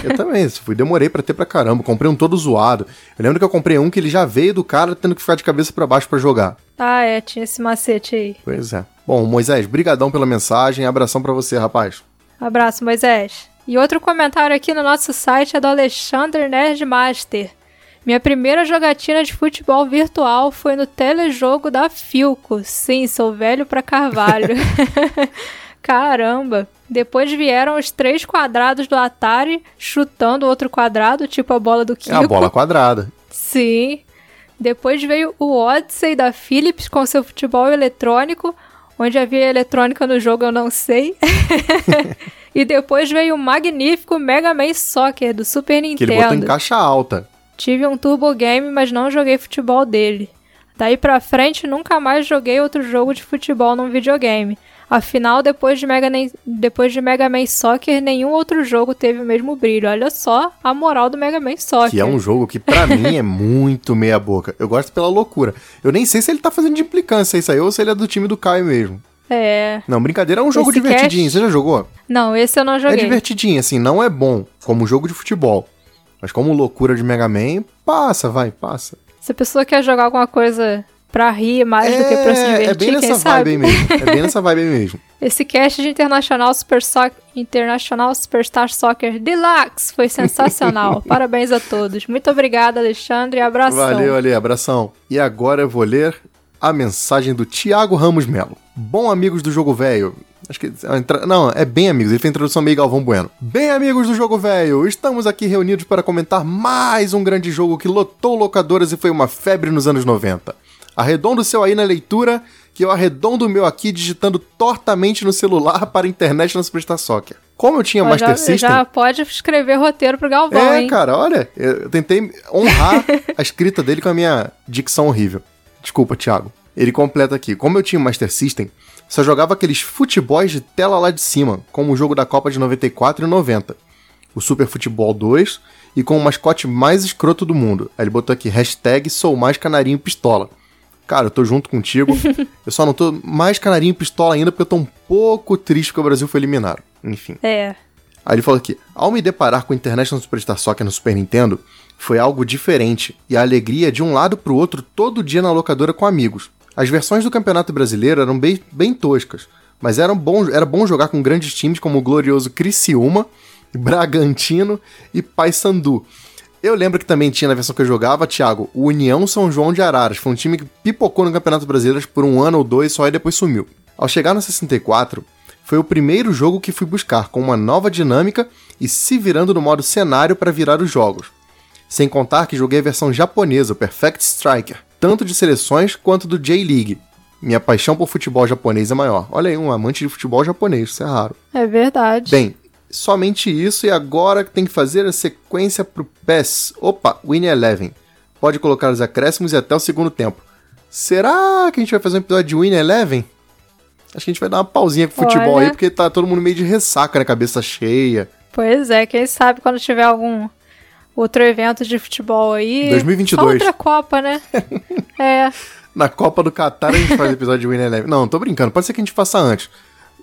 Eu também, fui, demorei pra ter pra caramba. Comprei um todo zoado. Eu lembro que eu comprei um que ele já veio do cara tendo que ficar de cabeça pra baixo pra jogar. Ah, é, tinha esse macete aí. Pois é. Bom, Moisés, brigadão pela mensagem. Abração pra você, rapaz. Abraço, Moisés. E outro comentário aqui no nosso site é do Alexander Nerdmaster. Minha primeira jogatina de futebol virtual foi no telejogo da Filco. Sim, sou velho pra carvalho. Caramba. Depois vieram os três quadrados do Atari chutando outro quadrado, tipo a bola do É Kiko. a bola quadrada. Sim. Depois veio o Odyssey da Philips com seu futebol eletrônico, onde havia eletrônica no jogo eu não sei. e depois veio o magnífico Mega Man Soccer do Super Que ele botou em Nintendo. caixa alta. Tive um Turbo Game, mas não joguei futebol dele. Daí pra frente, nunca mais joguei outro jogo de futebol num videogame. Afinal, depois de, Mega Man, depois de Mega Man Soccer, nenhum outro jogo teve o mesmo brilho. Olha só a moral do Mega Man Soccer. Que é um jogo que pra mim é muito meia boca. Eu gosto pela loucura. Eu nem sei se ele tá fazendo de implicância isso aí ou se ele é do time do Caio mesmo. É. Não, brincadeira, é um jogo Esse divertidinho. cast- Você já jogou? Não, esse eu não É joguei. divertidinho, assim, não é bom como jogo de futebol. Mas como loucura de Mega Man, passa, vai, passa. Se a pessoa quer jogar alguma coisa pra rir mais do que pra se divertir, é bem nessa vibe aí mesmo. É bem nessa vibe aí mesmo. Esse cast de Internacional Super Soc- International Superstar Soccer Deluxe foi sensacional. Parabéns a todos. Muito obrigada, Alexandre. Abração. Valeu, Ale, abração. E agora eu vou ler a mensagem do Thiago Ramos Melo. Bom amigos do Jogo Velho. Acho que. Não, é bem amigos. Ele fez a introdução meio Galvão Bueno. Bem amigos do Jogo Velho, estamos aqui reunidos para comentar mais um grande jogo que lotou locadoras e foi uma febre nos anos 90. Arredondo o seu aí na leitura, que eu arredondo o meu aqui digitando tortamente no celular para a internet no Superstar Soccer. Como eu tinha Ó, Master já, System. já pode escrever roteiro pro Galvão, É, hein? cara, olha, eu tentei honrar a escrita dele com a minha dicção horrível. Desculpa, Thiago. Ele completa aqui. Como eu tinha o Master System, só jogava aqueles futebols de tela lá de cima, como o jogo da Copa de 94 e 90. O Super Futebol 2 e com o mascote mais escroto do mundo. Aí ele botou aqui, hashtag sou mais canarinho pistola. Cara, eu tô junto contigo. eu só não tô mais canarinho pistola ainda porque eu tô um pouco triste porque o Brasil foi eliminado. Enfim. É. Aí ele falou aqui: ao me deparar com o International Superstar Soccer no Super Nintendo, foi algo diferente e a alegria de um lado pro outro todo dia na locadora com amigos. As versões do Campeonato Brasileiro eram bem, bem toscas, mas eram bom, era bom jogar com grandes times como o glorioso Criciúma, Bragantino e Paysandu. Eu lembro que também tinha na versão que eu jogava, Thiago, o União São João de Araras. Foi um time que pipocou no Campeonato Brasileiro por um ano ou dois só e depois sumiu. Ao chegar no 64, foi o primeiro jogo que fui buscar, com uma nova dinâmica e se virando no modo cenário para virar os jogos. Sem contar que joguei a versão japonesa, o Perfect Striker, tanto de seleções quanto do J-League. Minha paixão por futebol japonês é maior. Olha aí, um amante de futebol japonês, isso é raro. É verdade. Bem, somente isso e agora tem que fazer a sequência pro PES. Opa, Win Eleven. Pode colocar os acréscimos e até o segundo tempo. Será que a gente vai fazer um episódio de Win Eleven? Acho que a gente vai dar uma pausinha com futebol Olha. aí, porque tá todo mundo meio de ressaca, né? Cabeça cheia. Pois é, quem sabe quando tiver algum outro evento de futebol aí. 2022. Só outra Copa, né? é. Na Copa do Catar a gente faz episódio de Win Eleven. Não, tô brincando. Pode ser que a gente faça antes.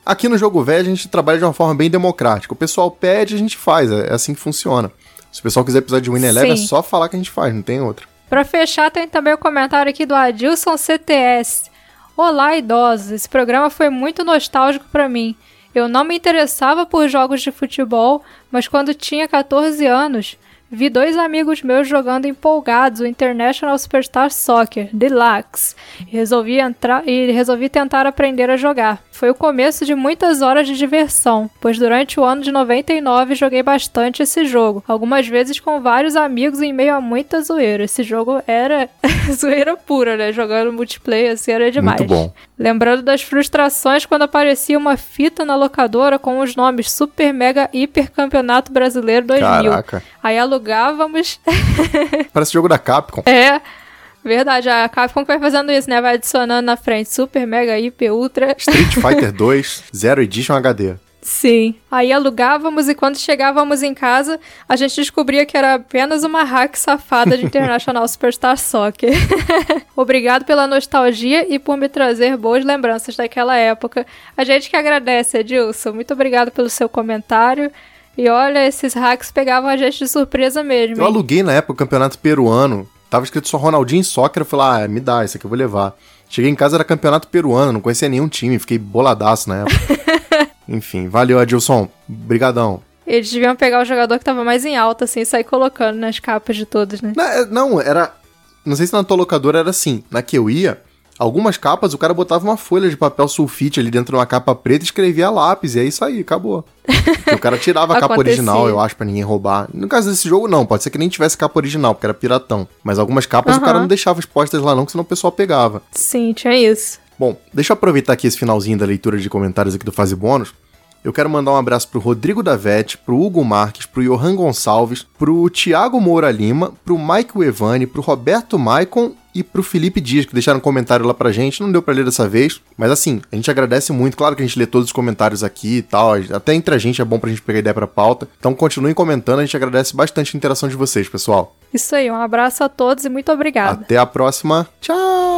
Aqui no Jogo Velho a gente trabalha de uma forma bem democrática. O pessoal pede, a gente faz. É assim que funciona. Se o pessoal quiser episódio de Win Eleven, é só falar que a gente faz, não tem outra. Pra fechar, tem também o comentário aqui do Adilson CTS. Olá, idosos. Esse programa foi muito nostálgico pra mim. Eu não me interessava por jogos de futebol, mas quando tinha 14 anos, vi dois amigos meus jogando empolgados o International Superstar Soccer Deluxe e resolvi entrar e resolvi tentar aprender a jogar. Foi o começo de muitas horas de diversão, pois durante o ano de 99 joguei bastante esse jogo, algumas vezes com vários amigos em meio a muita zoeira. Esse jogo era zoeira pura, né? Jogando multiplayer assim era demais. Muito bom. Lembrando das frustrações quando aparecia uma fita na locadora com os nomes Super Mega Hiper Campeonato Brasileiro 2000. Caraca. Aí alugávamos. Parece jogo da Capcom. é. Verdade, a Capcom que vai fazendo isso, né? Vai adicionando na frente Super Mega Hiper Ultra. Street Fighter 2, Zero Edition HD. Sim. Aí alugávamos e quando chegávamos em casa, a gente descobria que era apenas uma hack safada de International Superstar Soccer. Obrigado pela nostalgia e por me trazer boas lembranças daquela época. A gente que agradece, Edilson. Muito obrigado pelo seu comentário. E olha, esses hacks pegavam a gente de surpresa mesmo. Eu hein? aluguei na época o campeonato peruano. Tava escrito só Ronaldinho Soccer. Eu falei, ah, me dá, esse aqui eu vou levar. Cheguei em casa, era campeonato peruano, não conhecia nenhum time, fiquei boladaço na época. Enfim, valeu, Adilson. Brigadão. Eles deviam pegar o jogador que tava mais em alta, assim, e sair colocando nas capas de todos, né? Na- é, Não, era. Não sei se na tua locadora era assim. Na que eu ia, algumas capas o cara botava uma folha de papel sulfite ali dentro de uma capa preta e escrevia a lápis. E é isso aí, acabou. O cara tirava a capa original, eu acho, pra ninguém roubar. No caso desse jogo, não. Pode ser que nem tivesse capa original, porque era piratão. Mas algumas capas o Aham. cara não deixava expostas lá, não, que senão o pessoal pegava. Sim, tinha isso. Bom, deixa eu aproveitar aqui esse finalzinho da leitura de comentários aqui do Fase Bônus. Eu quero mandar um abraço pro Rodrigo Davete, pro Hugo Marques, pro Johan Gonçalves, pro Thiago Moura Lima, pro Michael Evani, pro Roberto Maicon e pro Felipe Dias, que deixaram um comentário lá pra gente. Não deu pra ler dessa vez, mas assim, a gente agradece muito. Claro que a gente lê todos os comentários aqui e tal. Até entre a gente é bom pra gente pegar ideia pra pauta. Então continuem comentando, a gente agradece bastante a interação de vocês, pessoal. Isso aí, um abraço a todos e muito obrigada. Até a próxima. Tchau!